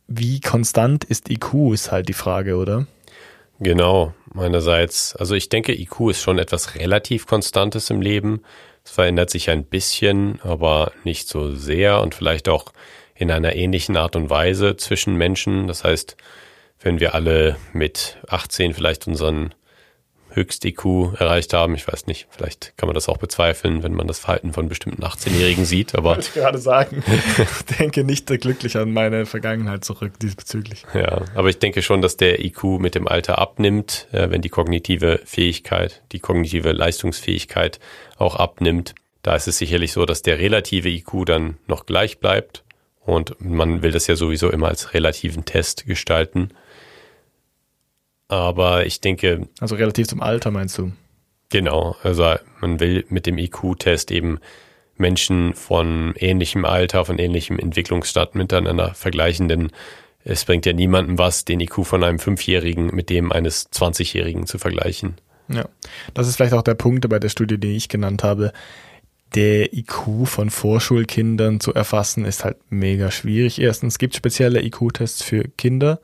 Wie konstant ist IQ, ist halt die Frage, oder? Genau, meinerseits. Also ich denke, IQ ist schon etwas relativ Konstantes im Leben. Es verändert sich ein bisschen, aber nicht so sehr und vielleicht auch in einer ähnlichen Art und Weise zwischen Menschen. Das heißt, wenn wir alle mit 18 vielleicht unseren Höchst-IQ erreicht haben. Ich weiß nicht, vielleicht kann man das auch bezweifeln, wenn man das Verhalten von bestimmten 18-Jährigen sieht, aber. Wollte ich gerade sagen. Ich denke nicht glücklich an meine Vergangenheit zurück diesbezüglich. Ja, aber ich denke schon, dass der IQ mit dem Alter abnimmt, äh, wenn die kognitive Fähigkeit, die kognitive Leistungsfähigkeit auch abnimmt. Da ist es sicherlich so, dass der relative IQ dann noch gleich bleibt und man will das ja sowieso immer als relativen Test gestalten. Aber ich denke. Also relativ zum Alter meinst du? Genau. Also man will mit dem IQ-Test eben Menschen von ähnlichem Alter, von ähnlichem Entwicklungsstand miteinander vergleichen, denn es bringt ja niemandem was, den IQ von einem Fünfjährigen mit dem eines 20-Jährigen zu vergleichen. Ja, das ist vielleicht auch der Punkt bei der Studie, die ich genannt habe. Der IQ von Vorschulkindern zu erfassen, ist halt mega schwierig. Erstens gibt es spezielle IQ-Tests für Kinder,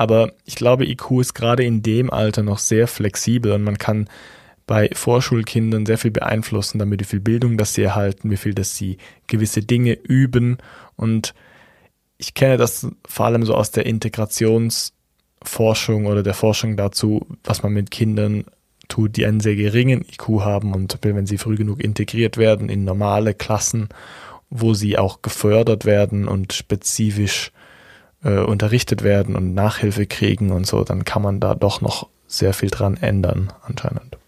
aber ich glaube, IQ ist gerade in dem Alter noch sehr flexibel und man kann bei Vorschulkindern sehr viel beeinflussen, damit wie viel Bildung das sie erhalten, wie viel, dass sie gewisse Dinge üben. Und ich kenne das vor allem so aus der Integrationsforschung oder der Forschung dazu, was man mit Kindern tut, die einen sehr geringen IQ haben und wenn sie früh genug integriert werden in normale Klassen, wo sie auch gefördert werden und spezifisch äh, unterrichtet werden und Nachhilfe kriegen und so, dann kann man da doch noch sehr viel dran ändern, anscheinend.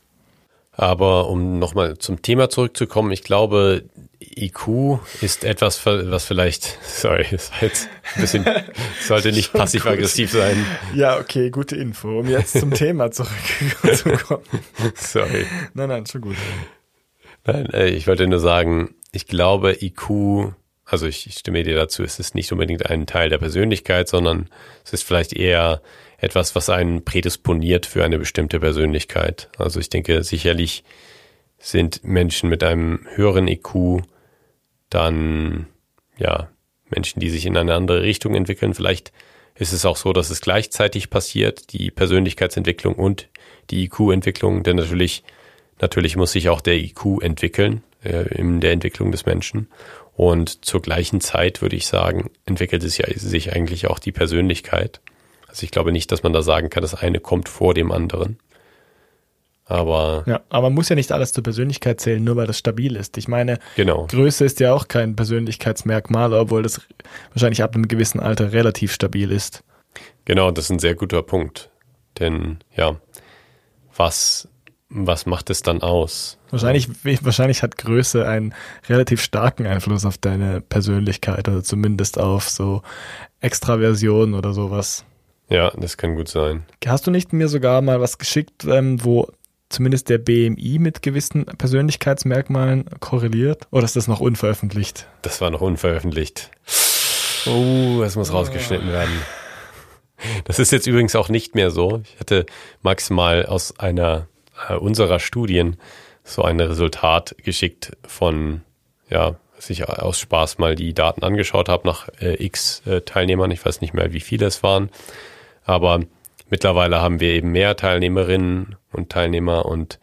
Aber um nochmal zum Thema zurückzukommen, ich glaube, IQ ist etwas, was vielleicht, sorry, das war jetzt ein bisschen, sollte nicht passiv-aggressiv sein. Ja, okay, gute Info, um jetzt zum Thema zurückzukommen. sorry. Nein, nein, schon gut. Nein, äh, ich wollte nur sagen, ich glaube, IQ also ich, ich stimme dir dazu, es ist nicht unbedingt ein Teil der Persönlichkeit, sondern es ist vielleicht eher etwas, was einen prädisponiert für eine bestimmte Persönlichkeit. Also ich denke, sicherlich sind Menschen mit einem höheren IQ dann, ja, Menschen, die sich in eine andere Richtung entwickeln. Vielleicht ist es auch so, dass es gleichzeitig passiert, die Persönlichkeitsentwicklung und die IQ-Entwicklung, denn natürlich, natürlich muss sich auch der IQ entwickeln äh, in der Entwicklung des Menschen. Und zur gleichen Zeit würde ich sagen, entwickelt es ja sich eigentlich auch die Persönlichkeit. Also ich glaube nicht, dass man da sagen kann, das eine kommt vor dem anderen. Aber. Ja, aber man muss ja nicht alles zur Persönlichkeit zählen, nur weil das stabil ist. Ich meine, genau. Größe ist ja auch kein Persönlichkeitsmerkmal, obwohl das wahrscheinlich ab einem gewissen Alter relativ stabil ist. Genau, das ist ein sehr guter Punkt. Denn ja, was was macht es dann aus? Wahrscheinlich, wahrscheinlich hat Größe einen relativ starken Einfluss auf deine Persönlichkeit oder zumindest auf so Extraversion oder sowas. Ja, das kann gut sein. Hast du nicht mir sogar mal was geschickt, ähm, wo zumindest der BMI mit gewissen Persönlichkeitsmerkmalen korreliert? Oder ist das noch unveröffentlicht? Das war noch unveröffentlicht. Oh, das muss rausgeschnitten werden. Das ist jetzt übrigens auch nicht mehr so. Ich hatte maximal aus einer äh, unserer Studien so ein Resultat geschickt von, ja, sich aus Spaß mal die Daten angeschaut habe nach äh, x äh, Teilnehmern. Ich weiß nicht mehr, wie viele es waren. Aber mittlerweile haben wir eben mehr Teilnehmerinnen und Teilnehmer und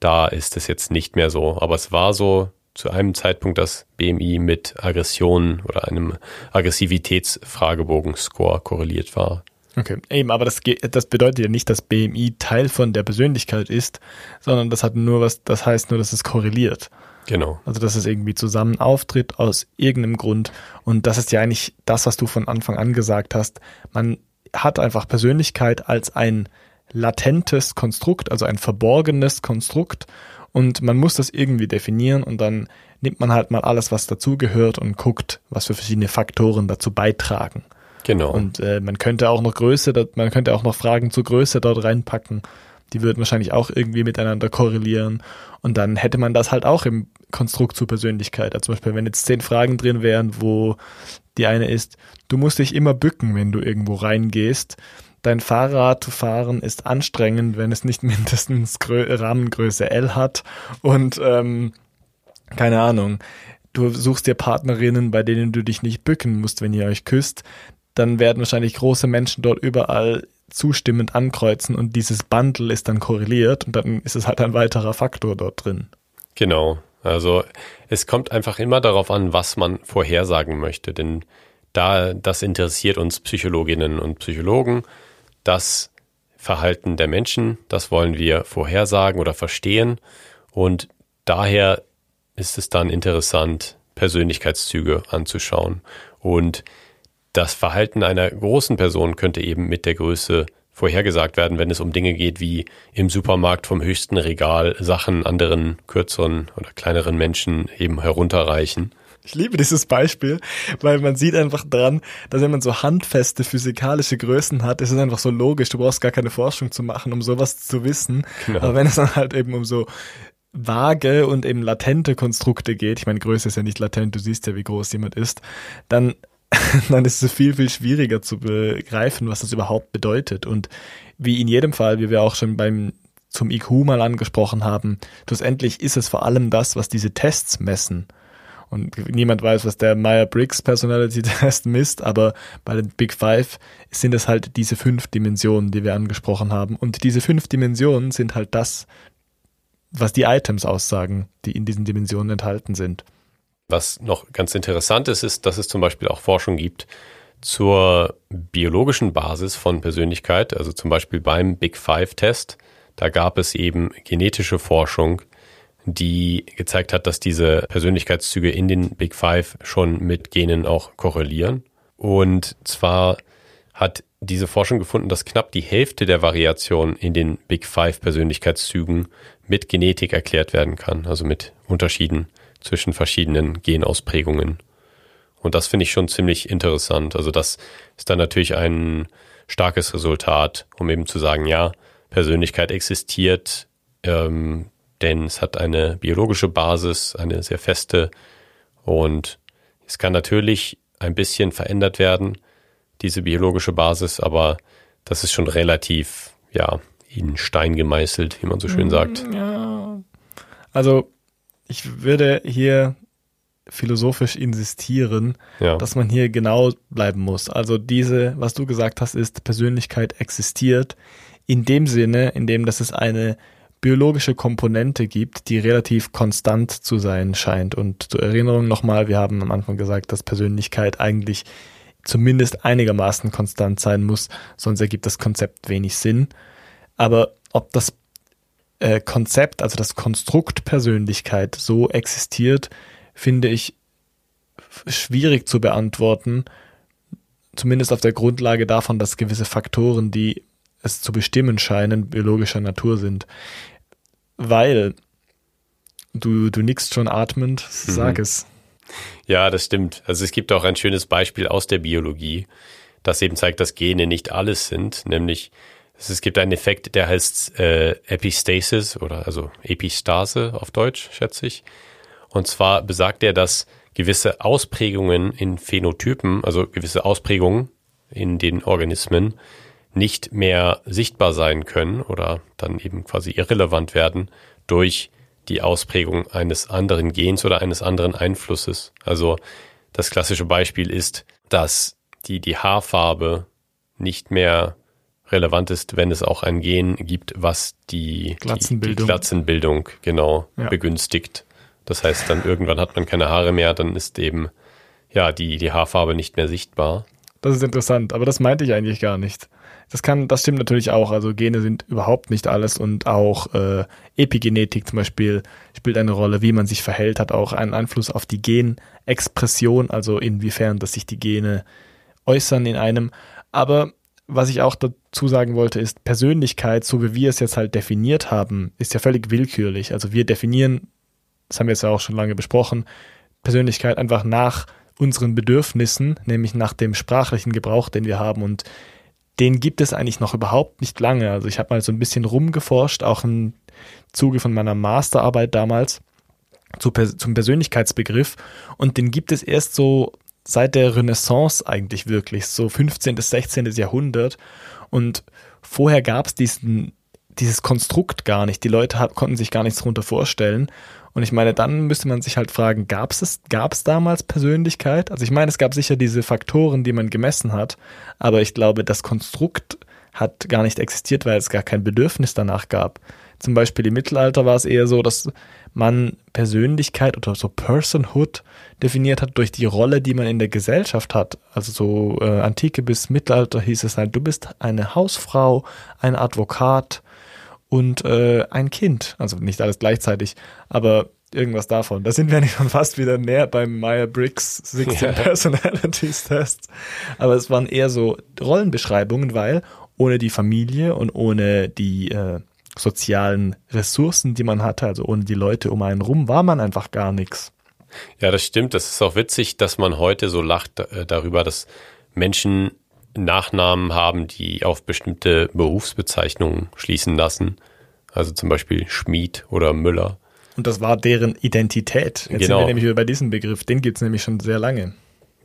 da ist es jetzt nicht mehr so. Aber es war so zu einem Zeitpunkt, dass BMI mit Aggressionen oder einem Aggressivitätsfragebogen-Score korreliert war. Okay, eben, aber das, das bedeutet ja nicht, dass BMI Teil von der Persönlichkeit ist, sondern das hat nur was, das heißt nur, dass es korreliert. Genau. Also, dass es irgendwie zusammen auftritt aus irgendeinem Grund. Und das ist ja eigentlich das, was du von Anfang an gesagt hast. Man hat einfach Persönlichkeit als ein latentes Konstrukt, also ein verborgenes Konstrukt. Und man muss das irgendwie definieren und dann nimmt man halt mal alles, was dazugehört und guckt, was für verschiedene Faktoren dazu beitragen. Genau. Und äh, man könnte auch noch Größe, man könnte auch noch Fragen zur Größe dort reinpacken. Die würden wahrscheinlich auch irgendwie miteinander korrelieren. Und dann hätte man das halt auch im Konstrukt zur Persönlichkeit. Also zum Beispiel, wenn jetzt zehn Fragen drin wären, wo die eine ist, du musst dich immer bücken, wenn du irgendwo reingehst. Dein Fahrrad zu fahren ist anstrengend, wenn es nicht mindestens Grö Rahmengröße L hat. Und ähm, keine Ahnung, du suchst dir Partnerinnen, bei denen du dich nicht bücken musst, wenn ihr euch küsst dann werden wahrscheinlich große Menschen dort überall zustimmend ankreuzen und dieses Bundle ist dann korreliert und dann ist es halt ein weiterer Faktor dort drin. Genau. Also es kommt einfach immer darauf an, was man vorhersagen möchte, denn da das interessiert uns Psychologinnen und Psychologen, dass Verhalten der Menschen. Das wollen wir vorhersagen oder verstehen. Und daher ist es dann interessant, Persönlichkeitszüge anzuschauen. Und das Verhalten einer großen Person könnte eben mit der Größe vorhergesagt werden, wenn es um Dinge geht wie im Supermarkt vom höchsten Regal Sachen anderen kürzeren oder kleineren Menschen eben herunterreichen. Ich liebe dieses Beispiel, weil man sieht einfach dran, dass wenn man so handfeste physikalische Größen hat, ist es einfach so logisch. Du brauchst gar keine Forschung zu machen, um sowas zu wissen. Genau. Aber wenn es dann halt eben um so vage und eben latente Konstrukte geht, ich meine, Größe ist ja nicht latent, du siehst ja, wie groß jemand ist, dann dann ist es viel, viel schwieriger zu begreifen, was das überhaupt bedeutet. Und wie in jedem Fall, wie wir auch schon beim zum IQ mal angesprochen haben, schlussendlich ist es vor allem das, was diese Tests messen. Und niemand weiß, was der Meyer-Briggs Personality Test misst, aber bei den Big Five sind es halt diese fünf Dimensionen, die wir angesprochen haben. Und diese fünf Dimensionen sind halt das, was die Items aussagen, die in diesen Dimensionen enthalten sind. Was noch ganz interessant ist, ist, dass es zum Beispiel auch Forschung gibt zur biologischen Basis von Persönlichkeit, also zum Beispiel beim Big Five Test. Da gab es eben genetische Forschung, die gezeigt hat, dass diese Persönlichkeitszüge in den Big Five schon mit Genen auch korrelieren. Und zwar hat diese Forschung gefunden, dass knapp die Hälfte der Variation in den Big Five Persönlichkeitszügen mit Genetik erklärt werden kann, also mit Unterschieden zwischen verschiedenen Genausprägungen. Und das finde ich schon ziemlich interessant. Also das ist dann natürlich ein starkes Resultat, um eben zu sagen, ja, Persönlichkeit existiert, ähm, denn es hat eine biologische Basis, eine sehr feste und es kann natürlich ein bisschen verändert werden, diese biologische Basis, aber das ist schon relativ, ja, in Stein gemeißelt, wie man so schön sagt. Ja. Also ich würde hier philosophisch insistieren, ja. dass man hier genau bleiben muss. Also diese, was du gesagt hast, ist Persönlichkeit existiert in dem Sinne, in dem, dass es eine biologische Komponente gibt, die relativ konstant zu sein scheint. Und zur Erinnerung nochmal, wir haben am Anfang gesagt, dass Persönlichkeit eigentlich zumindest einigermaßen konstant sein muss, sonst ergibt das Konzept wenig Sinn. Aber ob das äh, Konzept, also das Konstrukt Persönlichkeit so existiert, finde ich schwierig zu beantworten, zumindest auf der Grundlage davon, dass gewisse Faktoren, die es zu bestimmen scheinen, biologischer Natur sind. Weil du, du nickst schon atmend, sag mhm. es. Ja, das stimmt. Also es gibt auch ein schönes Beispiel aus der Biologie, das eben zeigt, dass Gene nicht alles sind, nämlich es gibt einen Effekt, der heißt äh, Epistasis oder also Epistase auf Deutsch, schätze ich. Und zwar besagt er, dass gewisse Ausprägungen in Phänotypen, also gewisse Ausprägungen in den Organismen, nicht mehr sichtbar sein können oder dann eben quasi irrelevant werden durch die Ausprägung eines anderen Gens oder eines anderen Einflusses. Also das klassische Beispiel ist, dass die, die Haarfarbe nicht mehr relevant ist, wenn es auch ein Gen gibt, was die Glatzenbildung, die, die Glatzenbildung genau ja. begünstigt. Das heißt, dann irgendwann hat man keine Haare mehr, dann ist eben ja die, die Haarfarbe nicht mehr sichtbar. Das ist interessant, aber das meinte ich eigentlich gar nicht. Das kann, das stimmt natürlich auch. Also Gene sind überhaupt nicht alles und auch äh, Epigenetik zum Beispiel spielt eine Rolle, wie man sich verhält, hat auch einen Einfluss auf die Genexpression, also inwiefern, dass sich die Gene äußern in einem. Aber was ich auch dazu sagen wollte, ist, Persönlichkeit, so wie wir es jetzt halt definiert haben, ist ja völlig willkürlich. Also wir definieren, das haben wir jetzt ja auch schon lange besprochen, Persönlichkeit einfach nach unseren Bedürfnissen, nämlich nach dem sprachlichen Gebrauch, den wir haben. Und den gibt es eigentlich noch überhaupt nicht lange. Also ich habe mal so ein bisschen rumgeforscht, auch im Zuge von meiner Masterarbeit damals zu, zum Persönlichkeitsbegriff. Und den gibt es erst so seit der Renaissance eigentlich wirklich, so 15. bis 16. Jahrhundert. Und vorher gab es diesen, dieses Konstrukt gar nicht. Die Leute hat, konnten sich gar nichts darunter vorstellen. Und ich meine, dann müsste man sich halt fragen, gab es, gab es damals Persönlichkeit? Also ich meine, es gab sicher diese Faktoren, die man gemessen hat, aber ich glaube, das Konstrukt hat gar nicht existiert, weil es gar kein Bedürfnis danach gab. Zum Beispiel im Mittelalter war es eher so, dass man Persönlichkeit oder so Personhood definiert hat durch die Rolle, die man in der Gesellschaft hat. Also so äh, Antike bis Mittelalter hieß es halt, du bist eine Hausfrau, ein Advokat und äh, ein Kind. Also nicht alles gleichzeitig, aber irgendwas davon. Da sind wir nicht schon fast wieder näher beim Meyer-Briggs 16 ja. Personalities Test. Aber es waren eher so Rollenbeschreibungen, weil ohne die Familie und ohne die äh, sozialen Ressourcen, die man hatte, also ohne die Leute um einen rum, war man einfach gar nichts. Ja, das stimmt. Das ist auch witzig, dass man heute so lacht äh, darüber, dass Menschen Nachnamen haben, die auf bestimmte Berufsbezeichnungen schließen lassen. Also zum Beispiel Schmied oder Müller. Und das war deren Identität. Jetzt genau. sind wir genau. nämlich wieder bei diesem Begriff. Den gibt es nämlich schon sehr lange.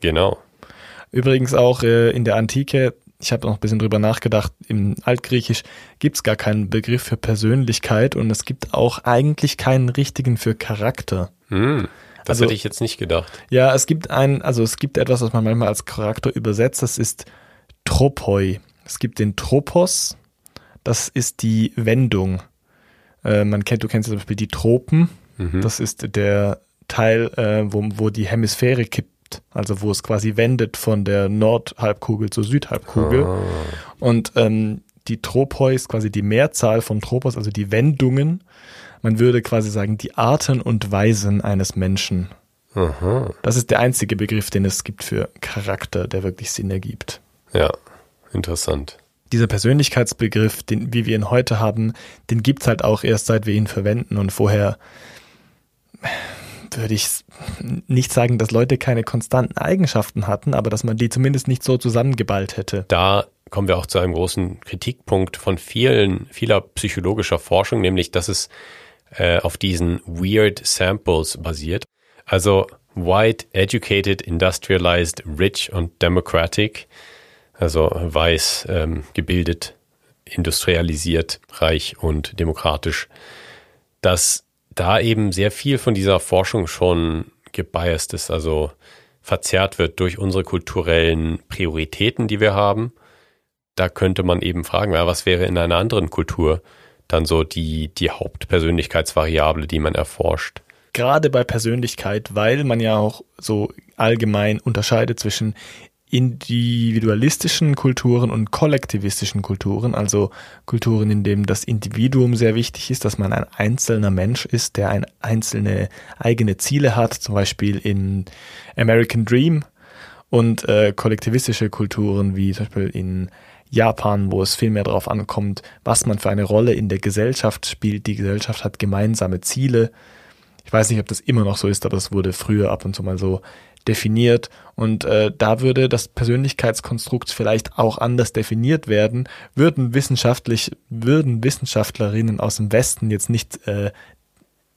Genau. Übrigens auch äh, in der Antike ich habe noch ein bisschen drüber nachgedacht, im Altgriechisch gibt es gar keinen Begriff für Persönlichkeit und es gibt auch eigentlich keinen richtigen für Charakter. Hm, das also, hätte ich jetzt nicht gedacht. Ja, es gibt ein, also es gibt etwas, was man manchmal als Charakter übersetzt, das ist Tropoi. Es gibt den Tropos, das ist die Wendung. Äh, man kennt, du kennst zum Beispiel die Tropen, mhm. das ist der Teil, äh, wo, wo die Hemisphäre kippt also wo es quasi wendet von der Nordhalbkugel zur Südhalbkugel. Ah. Und ähm, die Tropoi ist quasi die Mehrzahl von Tropos, also die Wendungen. Man würde quasi sagen, die Arten und Weisen eines Menschen. Aha. Das ist der einzige Begriff, den es gibt für Charakter, der wirklich Sinn ergibt. Ja, interessant. Dieser Persönlichkeitsbegriff, den, wie wir ihn heute haben, den gibt es halt auch erst seit wir ihn verwenden und vorher würde ich nicht sagen, dass Leute keine konstanten Eigenschaften hatten, aber dass man die zumindest nicht so zusammengeballt hätte. Da kommen wir auch zu einem großen Kritikpunkt von vielen, vieler psychologischer Forschung, nämlich dass es äh, auf diesen Weird Samples basiert. Also white, educated, industrialized, rich und democratic, also weiß, ähm, gebildet, industrialisiert, reich und demokratisch. Das da eben sehr viel von dieser Forschung schon gebiased ist, also verzerrt wird durch unsere kulturellen Prioritäten, die wir haben. Da könnte man eben fragen, was wäre in einer anderen Kultur dann so die, die Hauptpersönlichkeitsvariable, die man erforscht? Gerade bei Persönlichkeit, weil man ja auch so allgemein unterscheidet zwischen individualistischen Kulturen und kollektivistischen Kulturen, also Kulturen, in denen das Individuum sehr wichtig ist, dass man ein einzelner Mensch ist, der ein einzelne eigene Ziele hat, zum Beispiel in American Dream und äh, kollektivistische Kulturen wie zum Beispiel in Japan, wo es viel mehr darauf ankommt, was man für eine Rolle in der Gesellschaft spielt. Die Gesellschaft hat gemeinsame Ziele. Ich weiß nicht, ob das immer noch so ist, aber es wurde früher ab und zu mal so definiert. Und äh, da würde das Persönlichkeitskonstrukt vielleicht auch anders definiert werden, würden wissenschaftlich, würden Wissenschaftlerinnen aus dem Westen jetzt nicht äh,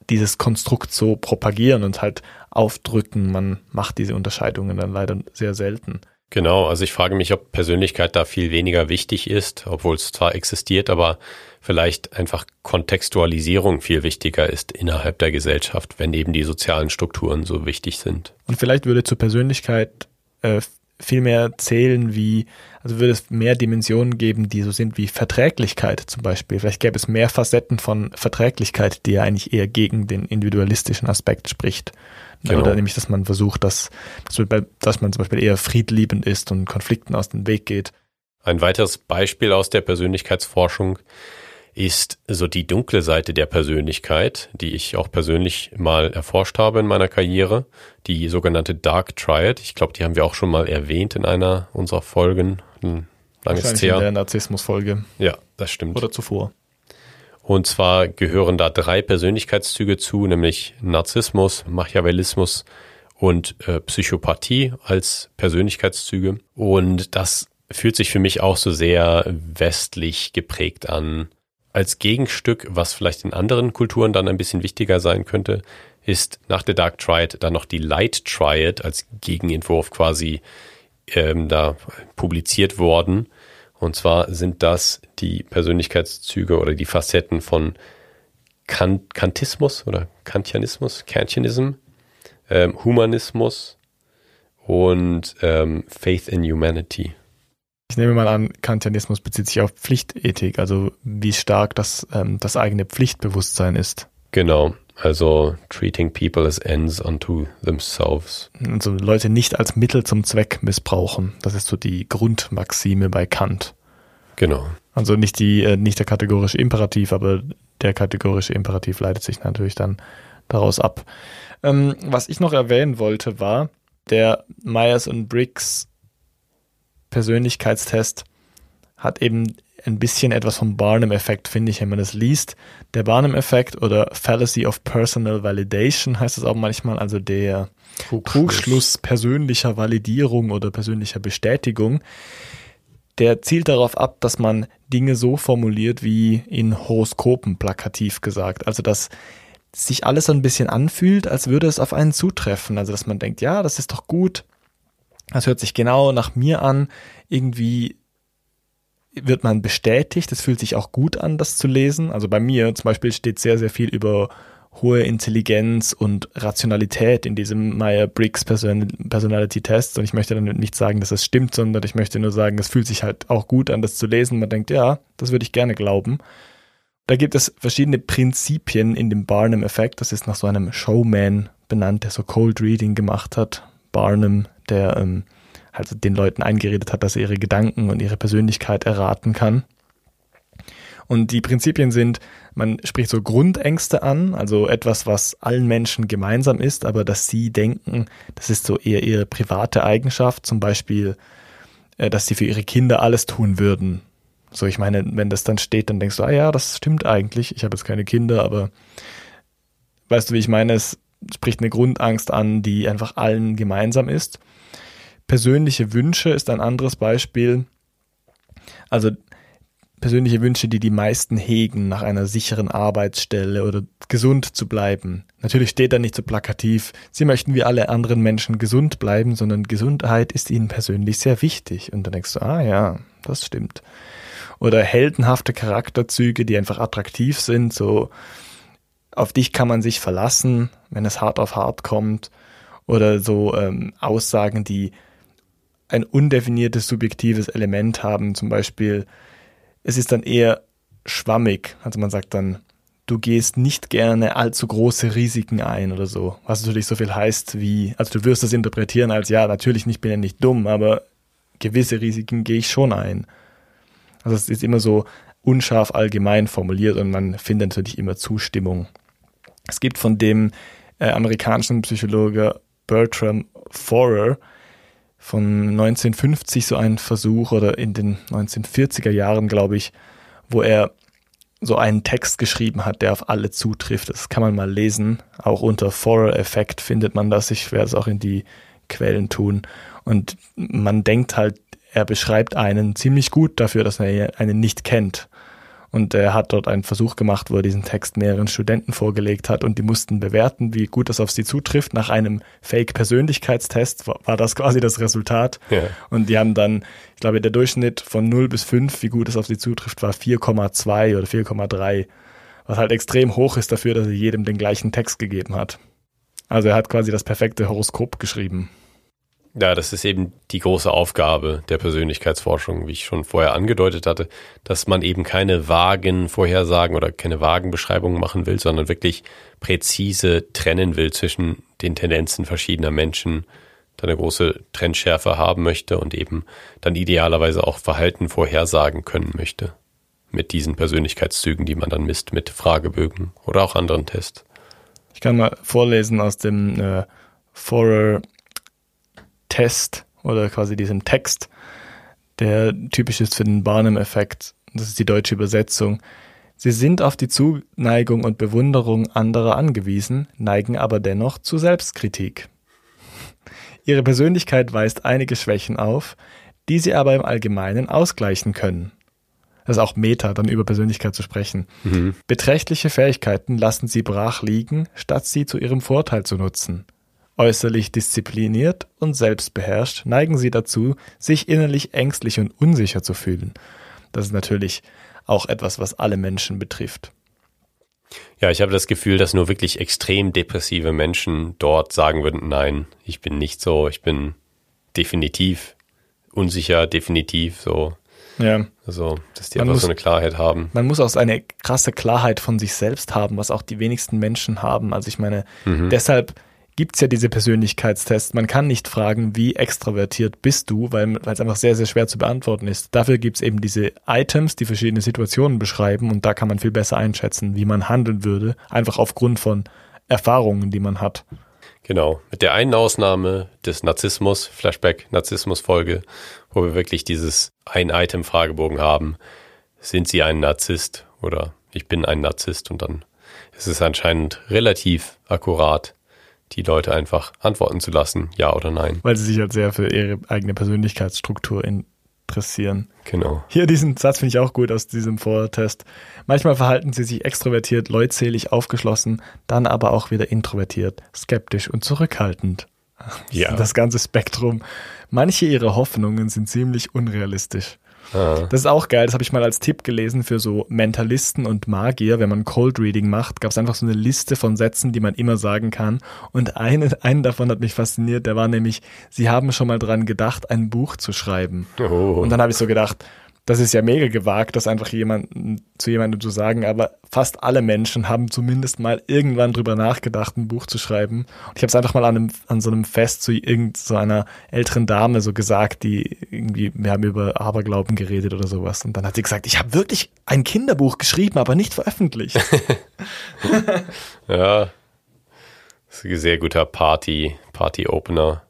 dieses Konstrukt so propagieren und halt aufdrücken. Man macht diese Unterscheidungen dann leider sehr selten. Genau, also ich frage mich, ob Persönlichkeit da viel weniger wichtig ist, obwohl es zwar existiert, aber vielleicht einfach Kontextualisierung viel wichtiger ist innerhalb der Gesellschaft, wenn eben die sozialen Strukturen so wichtig sind. Und vielleicht würde zur Persönlichkeit äh, viel mehr zählen wie, also würde es mehr Dimensionen geben, die so sind wie Verträglichkeit zum Beispiel. Vielleicht gäbe es mehr Facetten von Verträglichkeit, die ja eigentlich eher gegen den individualistischen Aspekt spricht. Genau. Oder nämlich, dass man versucht, dass, dass man zum Beispiel eher friedliebend ist und Konflikten aus dem Weg geht. Ein weiteres Beispiel aus der Persönlichkeitsforschung ist so die dunkle Seite der Persönlichkeit, die ich auch persönlich mal erforscht habe in meiner Karriere, die sogenannte Dark Triad. Ich glaube, die haben wir auch schon mal erwähnt in einer unserer Folgen. Langes in der Narzissmus-Folge. Ja, das stimmt. Oder zuvor. Und zwar gehören da drei Persönlichkeitszüge zu, nämlich Narzissmus, Machiavellismus und äh, Psychopathie als Persönlichkeitszüge. Und das fühlt sich für mich auch so sehr westlich geprägt an. Als Gegenstück, was vielleicht in anderen Kulturen dann ein bisschen wichtiger sein könnte, ist nach der Dark Triad dann noch die Light Triad als Gegenentwurf quasi ähm, da publiziert worden. Und zwar sind das die Persönlichkeitszüge oder die Facetten von Kant Kantismus oder Kantianismus, Kantianism, ähm, Humanismus und ähm, Faith in Humanity. Ich nehme mal an, Kantianismus bezieht sich auf Pflichtethik, also wie stark das, ähm, das eigene Pflichtbewusstsein ist. Genau, also treating people as ends unto themselves. Also Leute nicht als Mittel zum Zweck missbrauchen. Das ist so die Grundmaxime bei Kant. Genau. Also nicht die, äh, nicht der kategorische Imperativ, aber der kategorische Imperativ leitet sich natürlich dann daraus ab. Ähm, was ich noch erwähnen wollte, war der Myers und Briggs Persönlichkeitstest hat eben ein bisschen etwas vom Barnum-Effekt, finde ich, wenn man das liest. Der Barnum-Effekt oder Fallacy of Personal Validation heißt es auch manchmal, also der Trugschluss. Trugschluss persönlicher Validierung oder persönlicher Bestätigung. Der zielt darauf ab, dass man Dinge so formuliert wie in Horoskopen plakativ gesagt. Also dass sich alles so ein bisschen anfühlt, als würde es auf einen zutreffen. Also dass man denkt, ja, das ist doch gut. Das hört sich genau nach mir an. Irgendwie wird man bestätigt. Es fühlt sich auch gut an, das zu lesen. Also bei mir zum Beispiel steht sehr, sehr viel über hohe Intelligenz und Rationalität in diesem Meyer-Briggs Personality Test. Und ich möchte damit nicht sagen, dass es stimmt, sondern ich möchte nur sagen, es fühlt sich halt auch gut an, das zu lesen. Man denkt, ja, das würde ich gerne glauben. Da gibt es verschiedene Prinzipien in dem Barnum-Effekt. Das ist nach so einem Showman benannt, der so Cold Reading gemacht hat. Barnum, der ähm, also den Leuten eingeredet hat, dass er ihre Gedanken und ihre Persönlichkeit erraten kann. Und die Prinzipien sind, man spricht so Grundängste an, also etwas, was allen Menschen gemeinsam ist, aber dass sie denken, das ist so eher ihre private Eigenschaft, zum Beispiel, äh, dass sie für ihre Kinder alles tun würden. So, ich meine, wenn das dann steht, dann denkst du, ah ja, das stimmt eigentlich, ich habe jetzt keine Kinder, aber weißt du, wie ich meine, es spricht eine Grundangst an, die einfach allen gemeinsam ist. Persönliche Wünsche ist ein anderes Beispiel. Also persönliche Wünsche, die die meisten hegen, nach einer sicheren Arbeitsstelle oder gesund zu bleiben. Natürlich steht da nicht so plakativ, sie möchten wie alle anderen Menschen gesund bleiben, sondern Gesundheit ist ihnen persönlich sehr wichtig. Und dann denkst du, ah ja, das stimmt. Oder heldenhafte Charakterzüge, die einfach attraktiv sind, so auf dich kann man sich verlassen, wenn es hart auf hart kommt. Oder so ähm, Aussagen, die ein undefiniertes subjektives Element haben. Zum Beispiel, es ist dann eher schwammig. Also man sagt dann, du gehst nicht gerne allzu große Risiken ein oder so. Was natürlich so viel heißt wie, also du wirst das interpretieren als, ja, natürlich nicht, bin ja nicht dumm, aber gewisse Risiken gehe ich schon ein. Also es ist immer so unscharf allgemein formuliert und man findet natürlich immer Zustimmung. Es gibt von dem äh, amerikanischen Psychologe Bertram Forer von 1950 so ein Versuch oder in den 1940er Jahren, glaube ich, wo er so einen Text geschrieben hat, der auf alle zutrifft. Das kann man mal lesen. Auch unter Forer-Effekt findet man das. Ich werde es auch in die Quellen tun. Und man denkt halt, er beschreibt einen ziemlich gut dafür, dass er einen nicht kennt. Und er hat dort einen Versuch gemacht, wo er diesen Text mehreren Studenten vorgelegt hat und die mussten bewerten, wie gut das auf sie zutrifft. Nach einem Fake-Persönlichkeitstest war das quasi das Resultat. Ja. Und die haben dann, ich glaube, der Durchschnitt von 0 bis 5, wie gut es auf sie zutrifft, war 4,2 oder 4,3. Was halt extrem hoch ist dafür, dass er jedem den gleichen Text gegeben hat. Also er hat quasi das perfekte Horoskop geschrieben. Ja, das ist eben die große Aufgabe der Persönlichkeitsforschung, wie ich schon vorher angedeutet hatte, dass man eben keine vagen Vorhersagen oder keine vagen Beschreibungen machen will, sondern wirklich präzise trennen will zwischen den Tendenzen verschiedener Menschen, da eine große Trendschärfe haben möchte und eben dann idealerweise auch Verhalten vorhersagen können möchte. Mit diesen Persönlichkeitszügen, die man dann misst, mit Fragebögen oder auch anderen Tests. Ich kann mal vorlesen aus dem äh, Forer Test oder quasi diesem Text, der typisch ist für den Barnum-Effekt. Das ist die deutsche Übersetzung. Sie sind auf die Zuneigung und Bewunderung anderer angewiesen, neigen aber dennoch zu Selbstkritik. Ihre Persönlichkeit weist einige Schwächen auf, die sie aber im Allgemeinen ausgleichen können. Das ist auch Meta, dann über Persönlichkeit zu sprechen. Mhm. Beträchtliche Fähigkeiten lassen sie brach liegen, statt sie zu ihrem Vorteil zu nutzen. Äußerlich diszipliniert und selbstbeherrscht neigen sie dazu, sich innerlich ängstlich und unsicher zu fühlen. Das ist natürlich auch etwas, was alle Menschen betrifft. Ja, ich habe das Gefühl, dass nur wirklich extrem depressive Menschen dort sagen würden, nein, ich bin nicht so, ich bin definitiv unsicher, definitiv, so. Ja. Also, dass die Man einfach muss- so eine Klarheit haben. Man muss auch so eine krasse Klarheit von sich selbst haben, was auch die wenigsten Menschen haben. Also ich meine, Mhm. deshalb gibt's ja diese Persönlichkeitstests. Man kann nicht fragen, wie extravertiert bist du, weil es einfach sehr, sehr schwer zu beantworten ist. Dafür gibt's eben diese Items, die verschiedene Situationen beschreiben und da kann man viel besser einschätzen, wie man handeln würde, einfach aufgrund von Erfahrungen, die man hat. Genau. Mit der einen Ausnahme des Narzissmus, Flashback-Narzissmus-Folge, wo wir wirklich dieses Ein-Item-Fragebogen haben. Sind Sie ein Narzisst oder ich bin ein Narzisst? Und dann ist es anscheinend relativ akkurat, die Leute einfach antworten zu lassen, ja oder nein. Weil sie sich halt sehr für ihre eigene Persönlichkeitsstruktur interessieren. Genau. Hier diesen Satz finde ich auch gut aus diesem Vortest. Manchmal verhalten sie sich extrovertiert, leutselig, aufgeschlossen, dann aber auch wieder introvertiert, skeptisch und zurückhaltend. Ja. Das ganze Spektrum. Manche ihrer Hoffnungen sind ziemlich unrealistisch. Ah, Das ist auch geil, das habe ich mal als Tipp gelesen für so Mentalisten und Magier. Wenn man Cold Reading macht, gab es einfach so eine Liste von Sätzen, die man immer sagen kann. Und eine, einen davon hat mich fasziniert, der war nämlich, sie haben schon mal dran gedacht, ein Buch zu schreiben. oh. Und dann habe ich so gedacht, das ist ja mega gewagt, das einfach jemanden, zu jemandem zu sagen, aber fast alle Menschen haben zumindest mal irgendwann drüber nachgedacht, ein Buch zu schreiben. Und ich habe es einfach mal an, einem, an so einem Fest zu irgend so einer älteren Dame so gesagt, die irgendwie, wir haben über Aberglauben geredet oder sowas. Und dann hat sie gesagt, ich habe wirklich ein Kinderbuch geschrieben, aber nicht veröffentlicht. ja. Das ist ein sehr guter Party, Party-Opener.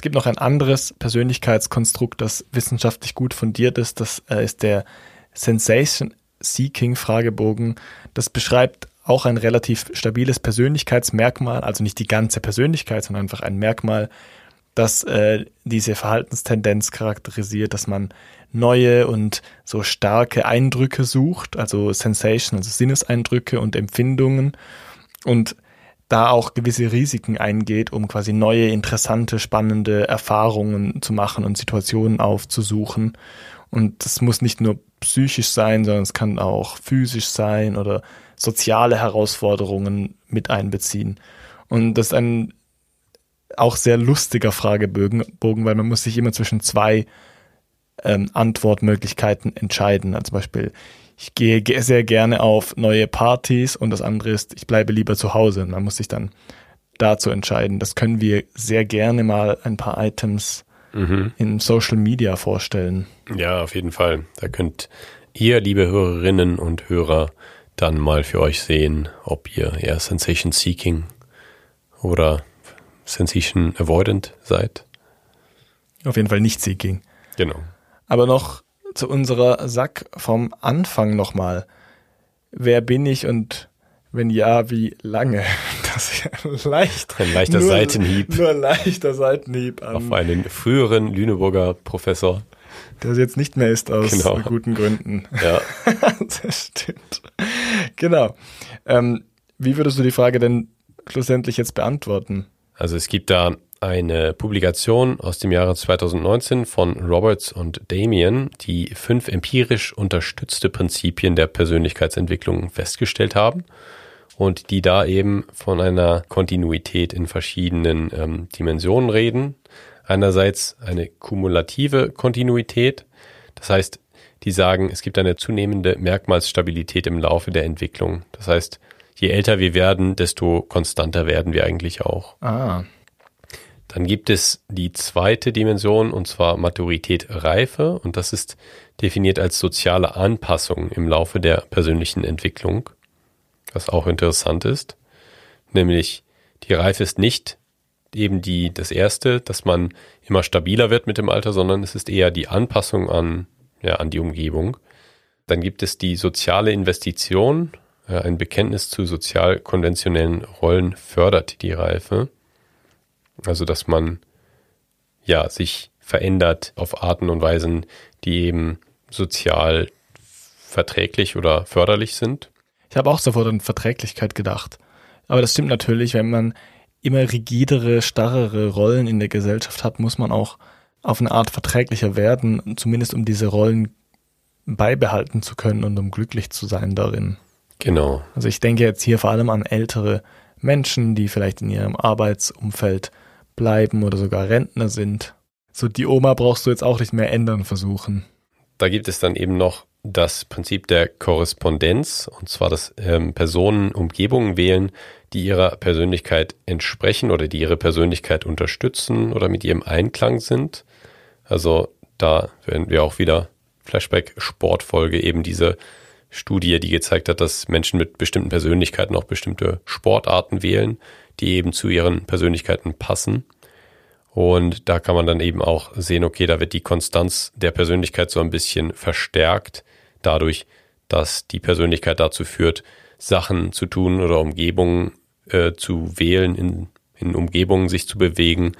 Es gibt noch ein anderes Persönlichkeitskonstrukt, das wissenschaftlich gut fundiert ist. Das äh, ist der Sensation Seeking Fragebogen. Das beschreibt auch ein relativ stabiles Persönlichkeitsmerkmal, also nicht die ganze Persönlichkeit, sondern einfach ein Merkmal, das äh, diese Verhaltenstendenz charakterisiert, dass man neue und so starke Eindrücke sucht, also Sensation, also Sinneseindrücke und Empfindungen und da auch gewisse Risiken eingeht, um quasi neue, interessante, spannende Erfahrungen zu machen und Situationen aufzusuchen. Und das muss nicht nur psychisch sein, sondern es kann auch physisch sein oder soziale Herausforderungen mit einbeziehen. Und das ist ein auch sehr lustiger Fragebogen, Bogen, weil man muss sich immer zwischen zwei ähm, Antwortmöglichkeiten entscheiden. Also zum Beispiel, ich gehe ge- sehr gerne auf neue Partys und das andere ist, ich bleibe lieber zu Hause. Man muss sich dann dazu entscheiden. Das können wir sehr gerne mal ein paar Items Mhm. in Social Media vorstellen. Ja, auf jeden Fall. Da könnt ihr, liebe Hörerinnen und Hörer, dann mal für euch sehen, ob ihr eher Sensation Seeking oder Sensation Avoidant seid. Auf jeden Fall nicht Seeking. Genau. Aber noch zu unserer Sack vom Anfang nochmal. Wer bin ich und wenn ja, wie lange? Das ist ja leicht. Ein leichter nur, Seitenhieb Nur ein leichter Seitenhieb an, auf einen früheren Lüneburger Professor. der es jetzt nicht mehr ist aus Genau. guten Gründen. Ja, das stimmt. Genau. Ähm, wie würdest du die Frage denn schlussendlich jetzt beantworten? also es gibt da eine Publikation aus dem Jahre 2019 von Roberts und Damien, die fünf empirisch unterstützte Prinzipien der Persönlichkeitsentwicklung festgestellt haben und die da eben von einer Kontinuität in verschiedenen ähm, Dimensionen reden. Einerseits eine kumulative Kontinuität, das heißt, die sagen, es gibt eine zunehmende Merkmalsstabilität im Laufe der Entwicklung. Das heißt, je älter wir werden, desto konstanter werden wir eigentlich auch. Ah, Dann gibt es die zweite Dimension, und zwar Maturität Reife, und das ist definiert als soziale Anpassung im Laufe der persönlichen Entwicklung, was auch interessant ist. Nämlich die Reife ist nicht eben die, das erste, dass man immer stabiler wird mit dem Alter, sondern es ist eher die Anpassung an, ja, an die Umgebung. Dann gibt es die soziale Investition. Äh, Ein Bekenntnis zu sozial konventionellen Rollen fördert die Reife. Also, dass man ja sich verändert auf Arten und Weisen, die eben sozial verträglich oder förderlich sind. ich habe auch sofort an Verträglichkeit gedacht. Aber das stimmt natürlich, wenn man immer rigidere, starrere Rollen in der Gesellschaft hat, muss man auch auf eine Art verträglicher werden, zumindest um diese Rollen beibehalten zu können und um glücklich zu sein darin. Genau. Also ich denke jetzt hier vor allem an ältere Menschen, die vielleicht in ihrem Arbeitsumfeld bleiben oder sogar Rentner sind. So die Oma brauchst du jetzt auch nicht mehr ändern versuchen. Da gibt es dann eben noch das Prinzip der Korrespondenz, und zwar, dass ähm, Personen Umgebungen wählen, die ihrer Persönlichkeit entsprechen oder die ihre Persönlichkeit unterstützen oder mit ihrem Einklang sind. Also da werden wir auch wieder Flashback-Sportfolge eben diese Studie, die gezeigt hat, dass Menschen mit bestimmten Persönlichkeiten auch bestimmte Sportarten wählen, die eben zu ihren Persönlichkeiten passen. Und da kann man dann eben auch sehen, okay, da wird die Konstanz der Persönlichkeit so ein bisschen verstärkt, dadurch, dass die Persönlichkeit dazu führt, Sachen zu tun oder Umgebungen äh, zu wählen, in, in Umgebungen sich zu bewegen,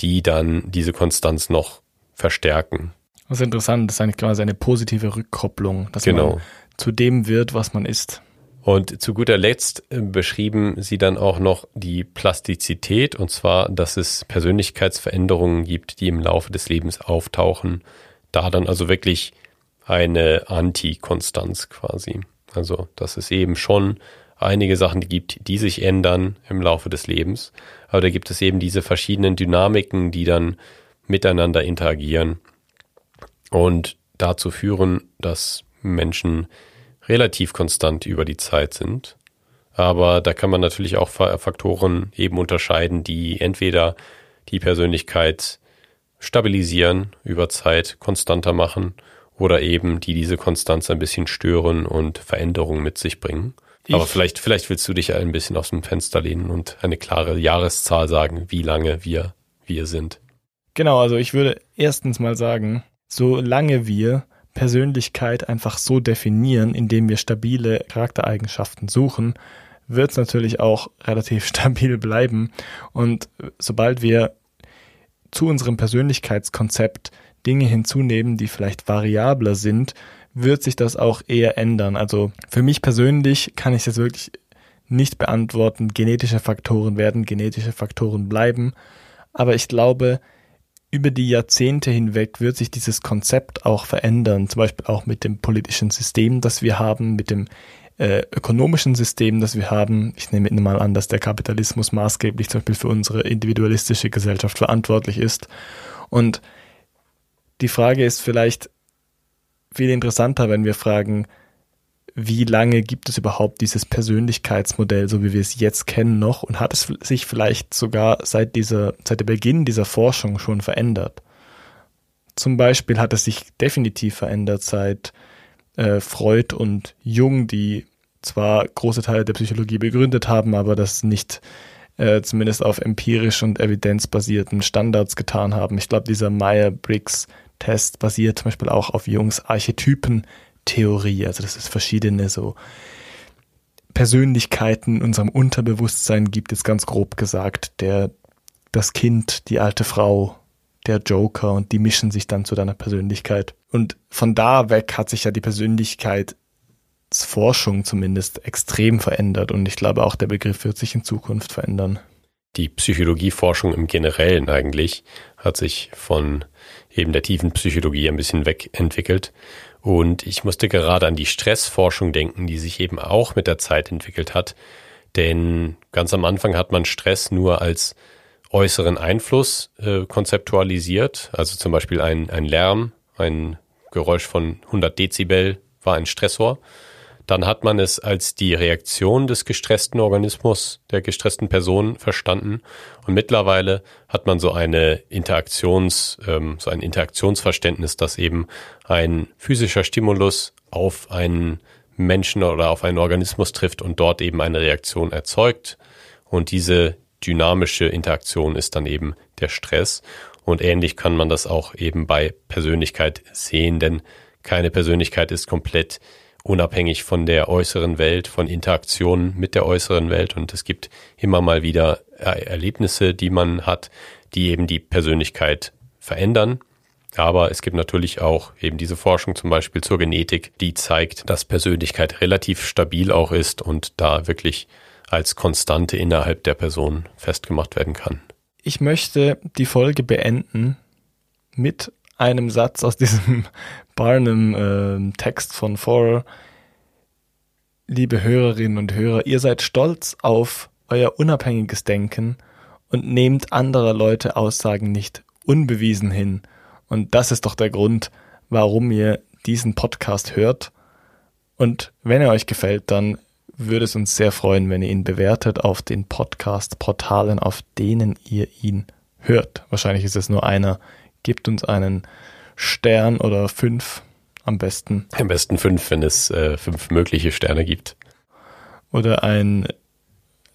die dann diese Konstanz noch verstärken. Das ist interessant, das ist eigentlich quasi eine positive Rückkopplung, dass Genau. man zu dem wird, was man ist. Und zu guter Letzt äh, beschrieben sie dann auch noch die Plastizität, und zwar, dass es Persönlichkeitsveränderungen gibt, die im Laufe des Lebens auftauchen. Da dann also wirklich eine Antikonstanz quasi. Also, dass es eben schon einige Sachen gibt, die sich ändern im Laufe des Lebens. Aber da gibt es eben diese verschiedenen Dynamiken, die dann miteinander interagieren und dazu führen, dass Menschen relativ konstant über die Zeit sind. Aber da kann man natürlich auch Fa- Faktoren eben unterscheiden, die entweder die Persönlichkeit stabilisieren über Zeit, konstanter machen oder eben die diese Konstanz ein bisschen stören und Veränderungen mit sich bringen. Aber Ich- vielleicht, vielleicht willst du dich ein bisschen aus dem Fenster lehnen und eine klare Jahreszahl sagen, wie lange wir wir sind. Genau, also ich würde erstens mal sagen, solange wir Persönlichkeit einfach so definieren, indem wir stabile Charaktereigenschaften suchen, wird es natürlich auch relativ stabil bleiben. Und sobald wir zu unserem Persönlichkeitskonzept Dinge hinzunehmen, die vielleicht variabler sind, wird sich das auch eher ändern. Also für mich persönlich kann ich jetzt wirklich nicht beantworten. Genetische Faktoren werden genetische Faktoren bleiben. Aber ich glaube, über die Jahrzehnte hinweg wird sich dieses Konzept auch verändern, zum Beispiel auch mit dem politischen System, das wir haben, mit dem äh, ökonomischen System, das wir haben. Ich nehme mal an, dass der Kapitalismus maßgeblich zum Beispiel für unsere individualistische Gesellschaft verantwortlich ist. Und die Frage ist vielleicht viel interessanter, wenn wir fragen, wie lange gibt es überhaupt dieses Persönlichkeitsmodell, so wie wir es jetzt kennen, noch? Und hat es sich vielleicht sogar seit dieser, seit dem Beginn dieser Forschung schon verändert? Zum Beispiel hat es sich definitiv verändert seit äh, Freud und Jung, die zwar große Teile der Psychologie begründet haben, aber das nicht äh, zumindest auf empirisch und evidenzbasierten Standards getan haben. Ich glaube, dieser Meyer-Briggs-Test basiert zum Beispiel auch auf Jungs Archetypentheorie. Also dass es verschiedene so Persönlichkeiten in unserem Unterbewusstsein gibt, jetzt ganz grob gesagt. Der, das Kind, die alte Frau, der Joker und die mischen sich dann zu deiner Persönlichkeit. Und von da weg hat sich ja die Persönlichkeitsforschung zumindest extrem verändert und ich glaube auch der Begriff wird sich in Zukunft verändern. Die Psychologieforschung im Generellen eigentlich hat sich von eben der tiefen Psychologie ein bisschen wegentwickelt. Und ich musste gerade an die Stressforschung denken, die sich eben auch mit der Zeit entwickelt hat. Denn ganz am Anfang hat man Stress nur als äußeren Einfluss äh, konzeptualisiert. Also zum Beispiel ein, ein Lärm, ein Geräusch von 100 Dezibel war ein Stressor. Dann hat man es als die Reaktion des gestressten Organismus, der gestressten Person verstanden. Und mittlerweile hat man so eine Interaktions, ähm, so ein Interaktionsverständnis, dass eben ein physischer Stimulus auf einen Menschen oder auf einen Organismus trifft und dort eben eine Reaktion erzeugt. Und diese dynamische Interaktion ist dann eben der Stress. Und ähnlich kann man das auch eben bei Persönlichkeit sehen, denn keine Persönlichkeit ist komplett unabhängig von der äußeren Welt, von Interaktionen mit der äußeren Welt. Und es gibt immer mal wieder Erlebnisse, die man hat, die eben die Persönlichkeit verändern. Aber es gibt natürlich auch eben diese Forschung zum Beispiel zur Genetik, die zeigt, dass Persönlichkeit relativ stabil auch ist und da wirklich als Konstante innerhalb der Person festgemacht werden kann. Ich möchte die Folge beenden mit einem Satz aus diesem Barnum-Text von Forer. Liebe Hörerinnen und Hörer, ihr seid stolz auf euer unabhängiges Denken und nehmt anderer Leute Aussagen nicht unbewiesen hin. Und das ist doch der Grund, warum ihr diesen Podcast hört. Und wenn er euch gefällt, dann würde es uns sehr freuen, wenn ihr ihn bewertet auf den Podcast-Portalen, auf denen ihr ihn hört. Wahrscheinlich ist es nur einer. Gebt uns einen Stern oder fünf am besten. Am besten fünf, wenn es äh, fünf mögliche Sterne gibt. Oder ein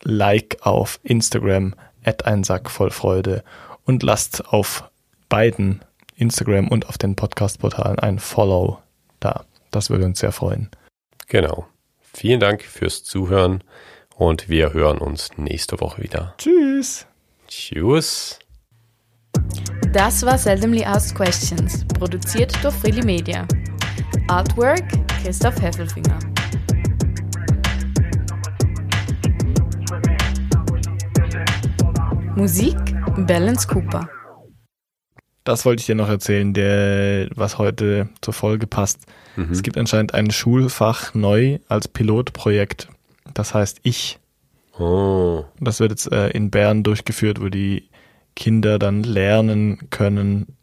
Like auf Instagram, at ein Sack voll Freude und lasst auf beiden Instagram und auf den Podcast-Portalen ein Follow da. Das würde uns sehr freuen. Genau. Vielen Dank fürs Zuhören und wir hören uns nächste Woche wieder. Tschüss. Tschüss. Das war Seldomly Asked Questions, produziert durch Freely Media. Artwork Christoph Heffelfinger. Musik Balance Cooper. Das wollte ich dir noch erzählen, der, was heute zur Folge passt. Mhm. Es gibt anscheinend ein Schulfach neu als Pilotprojekt. Das heißt Ich. Oh, Das wird jetzt äh, in Bern durchgeführt, wo die Kinder dann lernen können,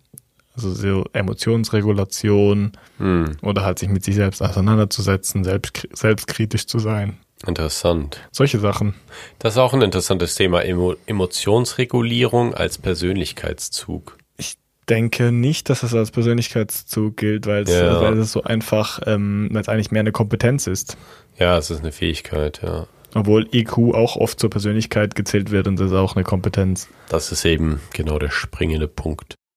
also so Emotionsregulation hm. oder halt sich mit sich selbst auseinanderzusetzen, selbst, selbstkritisch zu sein. interessant. Solche Sachen. Das ist auch ein interessantes Thema. Emo Emotionsregulierung als Persönlichkeitszug. Ich denke nicht, dass es als Persönlichkeitszug gilt, weil es, Ja. weil es so einfach, ähm, weil es eigentlich mehr eine Kompetenz ist. Ja, es ist eine Fähigkeit, ja. Obwohl IQ auch oft zur Persönlichkeit gezählt wird und das ist auch eine Kompetenz. Das ist eben genau der springende Punkt.